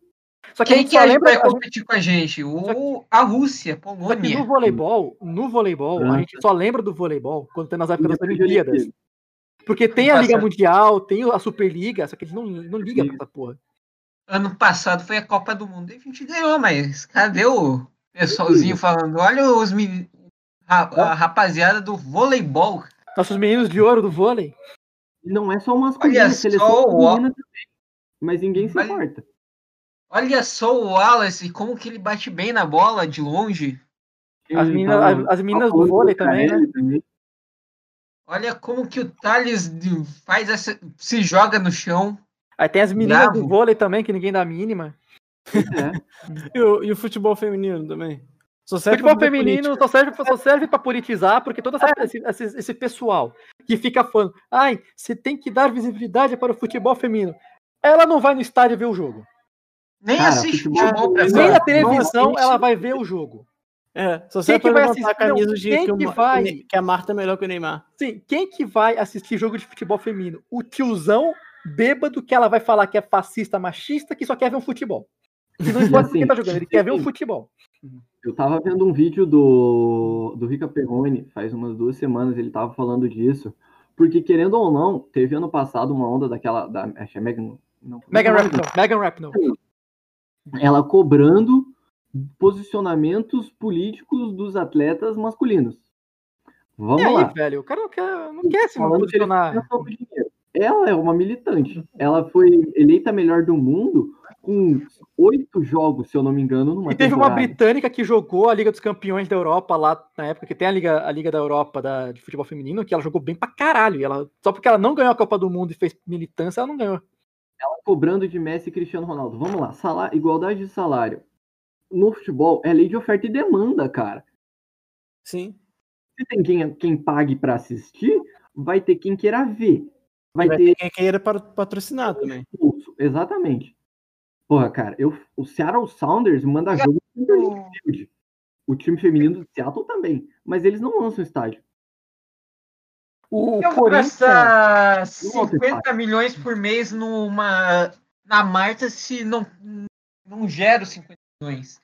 Só que a Quem gente que só a gente lembra. vai a gente- competir com a gente? O, a Rússia, Polônia. no voleibol, no voleibol, a França. gente só lembra do voleibol quando tem nas épocas das Olimpíadas. Olimpíada. Porque tem a Tá Liga certo. Mundial, tem a Superliga, só que eles não, não ligam pra essa porra. Ano passado foi a Copa do Mundo e a gente ganhou, mas cadê o pessoalzinho falando? Olha os ra- a rapaziada do voleibol. Nossos meninos de ouro do vôlei. Não é só masculino, Olha a seleção só o- feminina também. Mas ninguém se importa. Olha só o Wallace, como que ele bate bem na bola de longe. As meninas, as, as meninas do vôlei do também, né? Também. Olha como que o Thales faz essa. se joga no chão. Aí tem as meninas do Bravo. vôlei também, que ninguém dá a mínima. É. E o, e o futebol feminino também. Só serve Futebol feminino só serve, só serve pra politizar, porque todo essa- esse, esse- esse pessoal que fica falando, ai, você tem que dar visibilidade para o futebol feminino. Ela não vai no estádio ver o jogo. Nem Cara, assiste futebol pra Nem na televisão ela vai ver o jogo. É, só serve que vai levantar a assistir? Não, camisa de quem que, que vai? que a Marta é melhor que o Neymar. Sim, quem que vai assistir jogo de futebol feminino? O tiozão bêbado que ela vai falar que é fascista, machista, que só quer ver um futebol. Que não importa assim, quem tá jogando, ele quer ver um futebol. Eu tava vendo um vídeo do, do Rica Perrone, faz umas duas semanas, ele tava falando disso. Porque, querendo ou não, teve ano passado uma onda daquela. Da, acho que é Megan. Não, Megan não, Rapinoe, Megan Rapinoe. Ela cobrando posicionamentos políticos dos atletas masculinos. Vamos E aí, lá. velho, o cara não quer, não quer se posicionar. Ela é uma militante. Ela foi eleita melhor do mundo com oito jogos, se eu não me engano, numa E teve uma temporada. britânica que jogou a Liga dos Campeões da Europa lá na época, que tem a Liga, a Liga da Europa da, de futebol feminino, que ela jogou bem pra caralho. E ela, só porque ela não ganhou a Copa do Mundo e fez militância, ela não ganhou. Cobrando de Messi e Cristiano Ronaldo. Vamos lá, salário, igualdade de salário. No futebol é lei de oferta e demanda, cara. Sim. Se tem quem, quem pague pra assistir, vai ter quem queira ver. Vai Vai ter ter quem queira pa- patrocinar também. Exatamente. Porra, cara, eu, o Seattle Sounders manda jogo no Field. O time feminino do Seattle também. Mas eles não lançam estádio. O, Eu vou Corinthians. gastar Não, 50 milhões por mês numa. na Marta se não, não gero 50 milhões.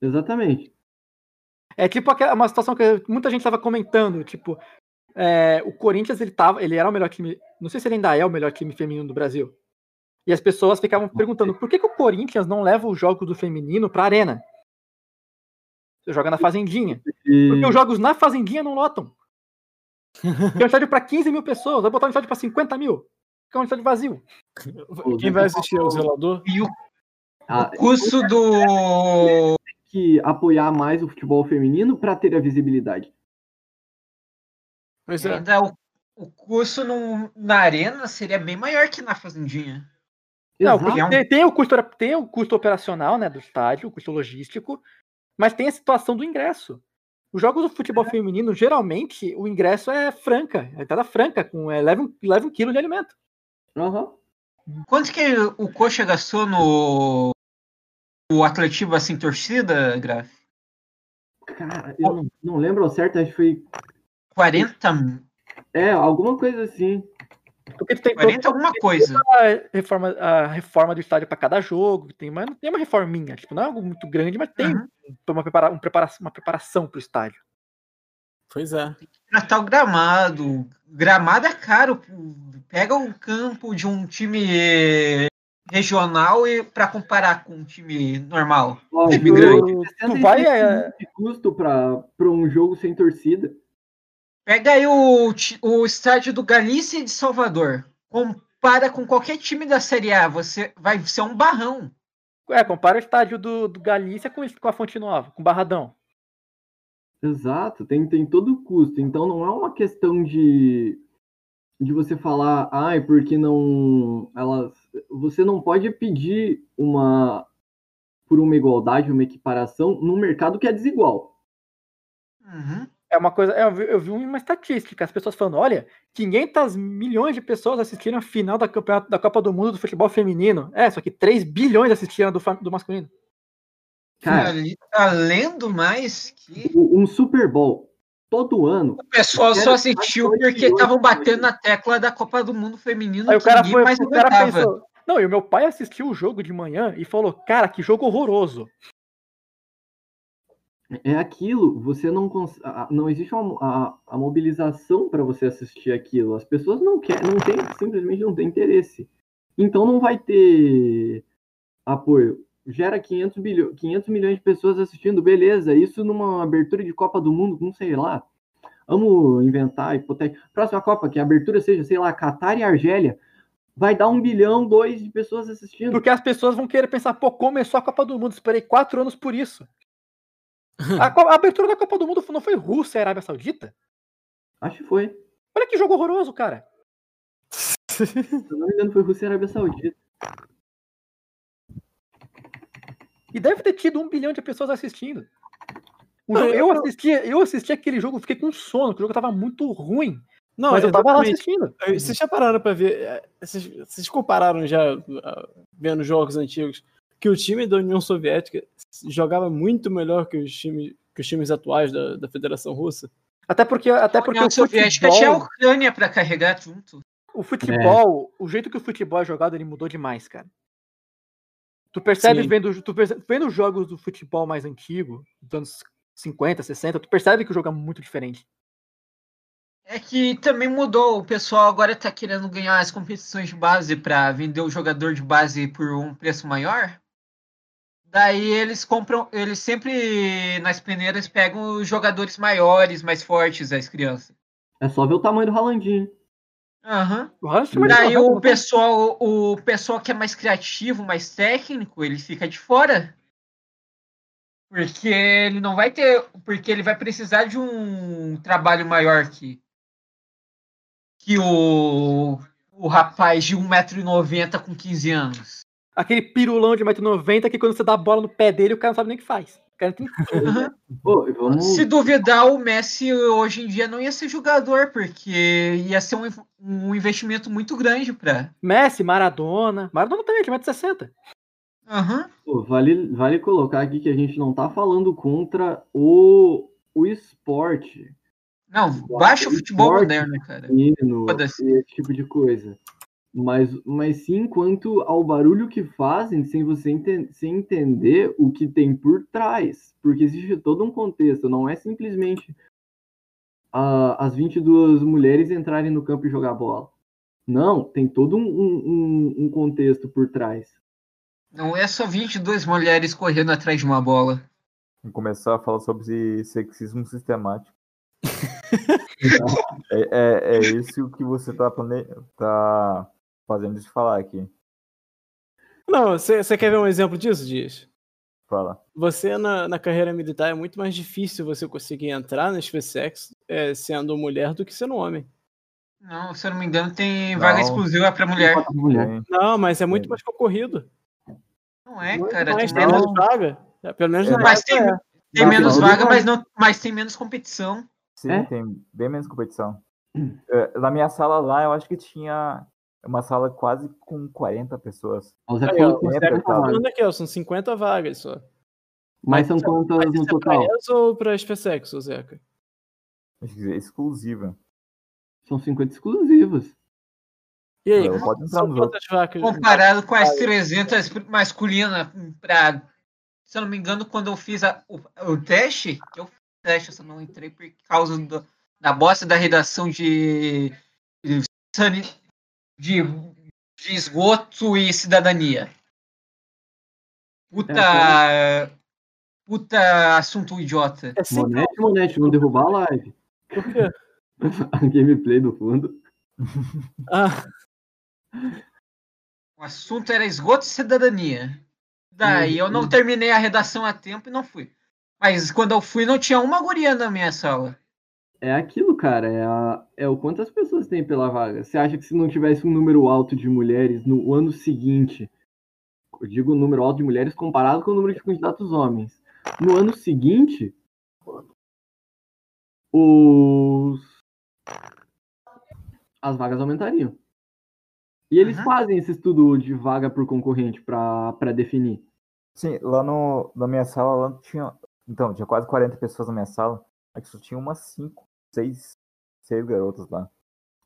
Exatamente. É tipo aquela- uma situação que muita gente estava comentando, tipo, é, o Corinthians ele tava, ele era o melhor time, não sei se ele ainda é o melhor time feminino do Brasil. E as pessoas ficavam perguntando por que, que o Corinthians não leva os jogos do feminino pra arena? Você joga na fazendinha. Porque os jogos na fazendinha não lotam. Tem um estádio pra 15 mil pessoas, vai botar um estádio pra 50 mil. Fica um estádio vazio. Quem vai assistir é o zelador? E o a- custo do. que apoiar mais o futebol feminino para ter a visibilidade. Pois é. Ainda o, o custo no- na arena seria bem maior que na fazendinha. Não, tem, tem o custo, tem o custo operacional né, do estádio, o custo logístico, mas tem a situação do ingresso. Os jogos do futebol feminino, geralmente, o ingresso é franca, é entrada franca, com, é, leva, um, leva um quilo de alimento. Aham. Quanto que o Coxa gastou no. O Atletiba sem torcida, Graf? Cara, eu não, não lembro ao certo, acho que foi. 40, É, alguma coisa assim. Porque tu tem 40 alguma coisa. a reforma, a reforma do estádio para cada jogo, tem uma, tem uma reforminha, tipo, não é algo muito grande, mas tem Uhum. uma, prepara, um prepara- uma preparação para o estádio. Pois é. Tratar o gramado. Gramado é caro. Pega um campo de um time regional e para comparar com um time normal. Ó, Time tu- grande. Tu vai, é, de custo para um jogo sem torcida. Pega aí o, o estádio do Galícia de Salvador. Compara com qualquer time da Série A. Você vai ser um barrão. é, compara o estádio do, do Galícia com, com a Fonte Nova, com o Barradão. Exato, tem, tem todo o custo. Então não é uma questão de, de você falar, ai, porque não. Elas. Você não pode pedir uma por uma igualdade, uma equiparação num mercado que é desigual. Uhum. É uma coisa. Eu vi, eu vi uma estatística, as pessoas falando: olha, 500 milhões de pessoas assistiram a final da, campeonato, da Copa do Mundo do futebol feminino. É, só que 3 bilhões assistiram do, do masculino. Cara, Ali- Além do mais, que um Super Bowl todo ano. o pessoal só assistiu porque estavam batendo na tecla da Copa do Mundo Feminino Aí o cara foi, mais o cara pensou: Não, e o meu pai assistiu o jogo de manhã e falou: Cara, que jogo horroroso. É aquilo, você não não existe uma, a, a mobilização para você assistir aquilo. As pessoas não querem, não tem, simplesmente não tem interesse. Então não vai ter apoio. Gera 500, bilho... 500 milhões de pessoas assistindo, beleza. Isso numa abertura de Copa do Mundo, não sei lá. Vamos inventar, hipotético. Próxima Copa, que a abertura seja, sei lá, Catar e Argélia. Vai dar um bilhão, dois de pessoas assistindo. Porque as pessoas vão querer pensar, pô, começou a Copa do Mundo, esperei quatro anos por isso. A, a abertura da Copa do Mundo não foi Rússia e Arábia Saudita? Acho que foi. Olha que jogo horroroso, cara. Se eu não me engano, foi Rússia e Arábia Saudita. E deve ter tido um bilhão de pessoas assistindo. Não, jogo- eu- assisti, eu assisti aquele jogo, fiquei com sono, porque o jogo tava muito ruim. Não, mas eu tava lá assistindo. Vocês já pararam pra ver? é, Vocês, vocês compararam já, ah, vendo jogos antigos, que o time da União Soviética jogava muito melhor que os times, que os times atuais da, da Federação Russa? Até porque, até A porque União o Soviética futebol, tinha a Ucrânia pra carregar junto. o futebol, o jeito que o futebol é jogado, ele mudou demais, cara. Tu percebe Sim. vendo, tu percebe, vendo os jogos do futebol mais antigo, dos anos 50, 60, tu percebe que o jogo é muito diferente. É que também mudou. O pessoal agora tá querendo ganhar as competições de base pra vender o jogador de base por um preço maior. Daí eles compram, eles sempre nas peneiras pegam os jogadores maiores, mais fortes das crianças. É só ver o tamanho do Ralandinho. Aham. Mais Daí o pessoal, o pessoal que é mais criativo, mais técnico, ele fica de fora. Porque ele não vai ter. Porque ele vai precisar de um trabalho maior que. Que o. O rapaz de 1,90m com 15 anos. Aquele pirulão de 1,90m que quando você dá a bola no pé dele, o cara não sabe nem o que faz. O cara tem Pô, e vamos. Se duvidar, o Messi hoje em dia não ia ser jogador, porque ia ser um, um investimento muito grande pra. Messi, Maradona. Maradona também, de 1,60m. Aham. Pô, vale, vale colocar aqui que a gente não tá falando contra o, o esporte. Não, baixa o futebol Esporte. moderno, cara. Foda-se. esse tipo de coisa. Mas, mas sim quanto ao barulho que fazem sem você enten- sem entender o que tem por trás. Porque existe todo um contexto, não é simplesmente ah, as 22 mulheres entrarem no campo e jogar bola. Não, tem todo um, um- um- um contexto por trás. Não é só 22 mulheres correndo atrás de uma bola. Vamos começar a falar sobre sexismo sistemático. é, é, é isso que você tá, plane... tá fazendo de falar aqui. Não, você quer ver um exemplo disso, Dias? Fala. Você na, na carreira militar é muito mais difícil você conseguir entrar na SpaceX é, sendo mulher do que sendo homem. Não, se eu não me engano, tem Não. vaga exclusiva pra mulher. Mulher. Não, mas é muito Sim. mais concorrido. Não é, Muito cara. mais, Tem menos, vaga. É, Pelo menos É. na Mas tem- é. tem Não, menos não, vaga, não. mas, não, mas tem menos competição. Sim, É? tem bem menos competição. É, Na minha sala lá, eu acho que tinha uma sala quase com 40 pessoas. O Zé Aí, 70 tá. Falando aqui, ó, são 50 vagas só. Mas são Mas quantas Mas no é total? elas ou pra SpaceX, Zeca? Acho que é exclusiva. São 50 exclusivas. E aí, pode entrar quantas vacas? Comparado com as 300 masculinas, pra, se eu não me engano, quando eu fiz a- o, o teste, eu fiz o teste, eu só não entrei por causa do- da bosta da redação de, de, de, de esgoto e cidadania. Puta, puta assunto idiota. É Monete, Monete, não derrubar a live. por quê? A gameplay do fundo. Ah, O assunto era esgoto e cidadania. Daí eu não terminei a redação a tempo e não fui. Mas quando eu fui, não tinha uma guria na minha sala. É aquilo, cara. É, a- é o quantas pessoas tem pela vaga. Você acha que se não tivesse um número alto de mulheres no ano seguinte, eu digo um número alto de mulheres comparado com o número de candidatos homens, no ano seguinte, os as vagas aumentariam. E eles Uhum. fazem esse estudo de vaga por concorrente para definir. Sim, lá no, na minha sala, lá tinha. Então, tinha quase 40 pessoas na minha sala. Aqui só tinha umas 5, 6, 6 garotas lá.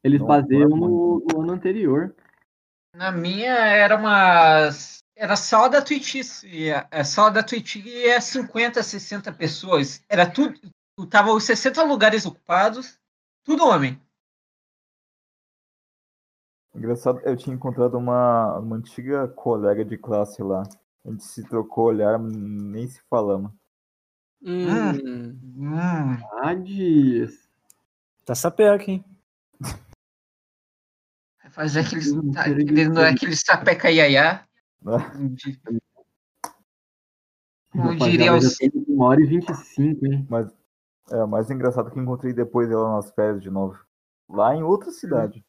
Eles Não, baseiam não é no, no ano anterior. Na minha era uma. Era sala da Twitch. e sala da Twitch é 50, 60 pessoas. Era tudo. Tava os 60 lugares ocupados. Tudo homem. Engraçado, eu tinha encontrado uma, uma antiga colega de classe lá. A gente se trocou olhar, nem se falamos. Hum, Hum, Ah, dias. Tá sapeca, hein? vai fazer aqueles. Tá- aquele, aquele sapeca iaiá. né? Onde- diria tem uma hora e 25, hein? Mas é o mais engraçado que eu encontrei depois ela nas férias de novo. Lá em outra cidade.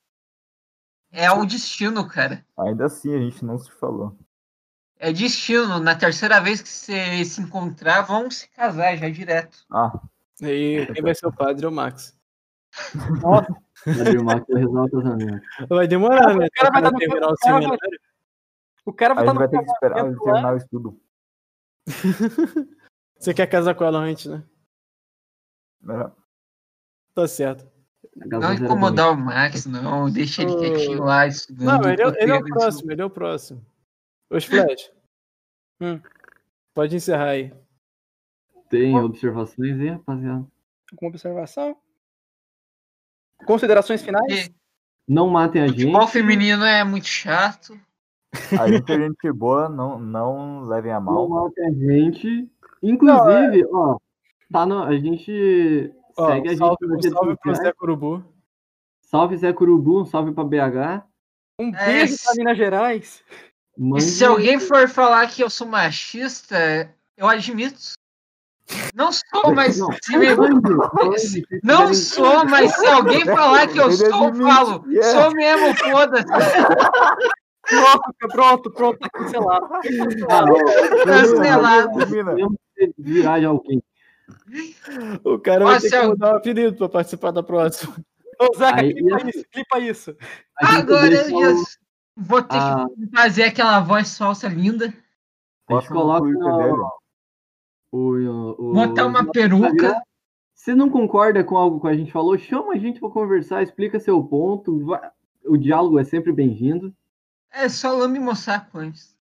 É o destino, cara. Ainda assim a gente não se falou. É destino. Na terceira vez que você se encontrar, vão se casar já direto. Ah, Aí quem vai ser o padre é o Max. Marques vai demorar, né? O cara vai dar no terminar o o cara vai- seminário. O cara a vai gente estar vai ter que esperar ele terminar o estudo. Você quer casar com ela antes, né? né? Tá certo. Não incomodar o Max, não. Deixa ele quietinho lá estudando. Não, ele é, ele é o próximo, ele é o próximo. Os Flash. Hum. Pode encerrar aí. Tem observações aí, rapaziada? Alguma observação? Considerações finais? E Não matem a gente. Futebol feminino é muito chato. A gente é gente boa, não, não levem a Não mal. matem a gente. Inclusive, ó, tá no, a gente Ó, segue a gente salve, nas um salve pro. Zé Curubu. Salve Zé Curubu, um salve pra BH. Um É, beijo se- pra Minas Gerais. E Mande... se alguém for falar que eu sou machista, eu admito. Não sou, mas Não, se me- Não quiserem- sou, mas se alguém falar que eu sou, falo. é. Sou mesmo, foda-se. Pronto, pronto, pronto, tá cancelado. Ah, Cancelado. Virar de alguém. O cara vai Nossa, ter que mudar o apelido pra participar da próxima. Ô, Zeca, Aí- clipa isso, clipa isso. Agora eu vou ter a- que fazer aquela voz falsa linda. A gente coloca no. O, o, o- Botar uma peruca. Se não concorda com algo que a gente falou, chama a gente para conversar, explica seu ponto. vai- O diálogo é sempre bem-vindo. É só lambe moçaco antes.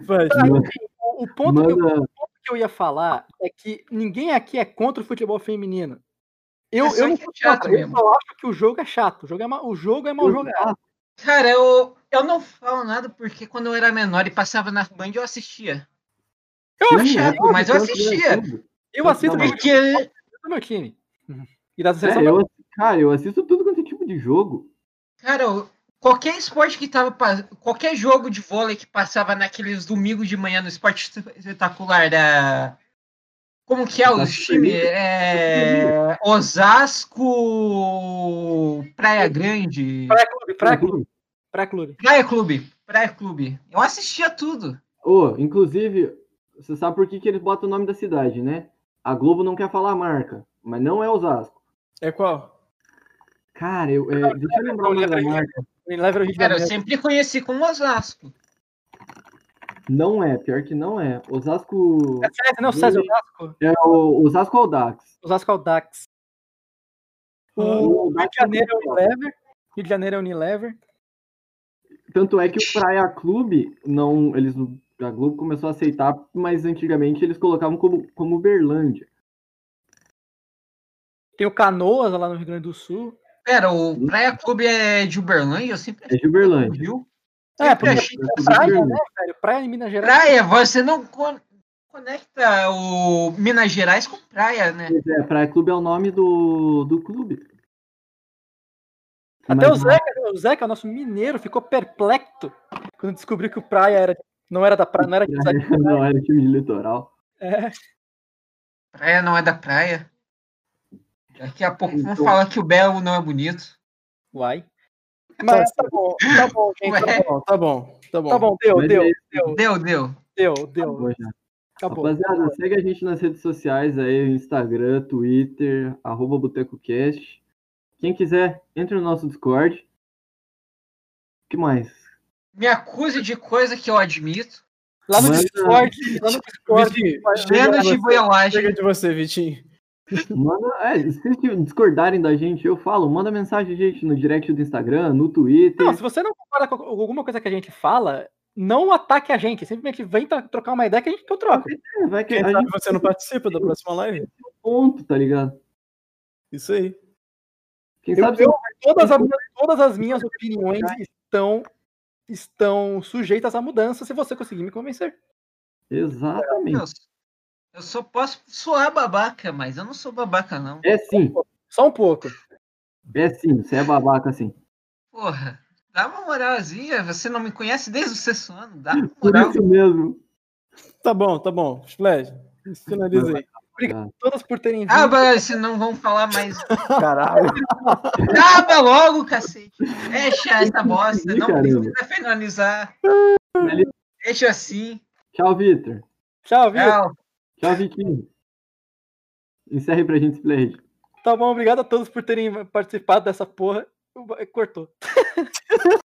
Vai, O, o ponto que eu, Manda, que eu ia falar é que ninguém aqui é contra o futebol feminino. Eu, É só eu não é chato eu mesmo. só acho que o jogo é chato. O jogo é, ma- o jogo é mal jogado. Cara, eu, eu não falo nada porque quando eu era menor e passava na Band eu assistia. Eu, Sim, chato, é, mas eu é assistia. tudo. eu assisto Não, o Porque do meu time. E da É, seleção eu, cara, eu assisto tudo quanto é tipo de jogo. Cara, qualquer esporte que tava. Qualquer jogo de vôlei que passava naqueles domingos de manhã no esporte espetacular da. Como que é times? Liga. É, Osasco, Praia Grande, pré-clube, pré-clube, pré-clube. Praia Clube, Praia Clube. Eu assistia tudo. Ô, inclusive, você sabe por que, que eles botam o nome da cidade, né? A Globo não quer falar a marca, mas não é Osasco. É qual? Cara, eu, é, deixa eu lembrar o nome da marca. Cara, eu sempre conheci como Osasco. Não é, pior que não é. Osasco. É César, não, César Osasco. É o Osasco Audax. Osasco é o Dax. O O Rio de Janeiro é o Unilever. Rio de Janeiro é o Unilever. Tanto é que o Praia Clube, não, eles, a Globo começou a aceitar, mas antigamente eles colocavam como, como Uberlândia. Tem o Canoas lá no Rio Grande do Sul. Pera, o Praia Clube é de Uberlândia? Eu sempre É de Uberlândia. viu? É, porque é praia, né, velho? Praia em Minas Gerais. Praia, você não con- conecta o Minas Gerais com praia, né? Pois é, Praia Clube é o nome do, do clube. Até o Mas- Zeca, o Zeca, nosso mineiro, ficou perplexo quando descobriu que o praia era, não era da praia, não era de Não era time de litoral. é, Praia não é da praia. Daqui a pouco vão Então- falar que o Belo não é bonito. Uai. Mas tá bom, tá bom, gente. Ué. Tá bom, tá bom, tá bom. Tá bom, deu, Mas deu, é deu, Deu, deu. deu, Tá deu. bom já. Acabou. Rapaziada, segue a gente nas redes sociais aí, Instagram, Twitter, arroba BotecoCast. Quem quiser, entre no nosso Discord. O que mais? Me acuse de coisa que eu admito. Lá no Manda- Discord, lá no Discord. Menos de boiolagem. chega de você, Vitinho. Manda, é, se vocês discordarem da gente, eu falo, manda mensagem, gente, no direct do Instagram, no Twitter. Não, se você não concorda com alguma coisa que a gente fala, não ataque a gente. Simplesmente vem trocar uma ideia que a gente que eu troco. É, vai que Quem a sabe gente você não participa da próxima live? ponto, tá ligado? Isso aí. Quem Eu- sabe eu- todas, as, todas as minhas opiniões estão, estão sujeitas à mudança se você conseguir me convencer. Exatamente. Eu, eu só posso soar babaca, mas eu não sou babaca, não. É sim, Só um pouco. é sim, você é babaca assim. Porra, dá uma moralzinha. Você não me conhece desde o sexto ano. Dá uma Por moral. isso mesmo. Tá bom, tá bom. Splash, finaliza aí. Obrigado Ah, a todas por terem vindo. Ah, mas se não vão falar mais. Caralho. Acaba logo, cacete. Deixa essa bosta. Não precisa finalizar. Deixa assim. Tchau, Vitor. Tchau, viu? Tchau. Tchau, Vitinho. Encerre pra gente, Splash. Tá bom, obrigado a todos por terem participado dessa porra. Cortou.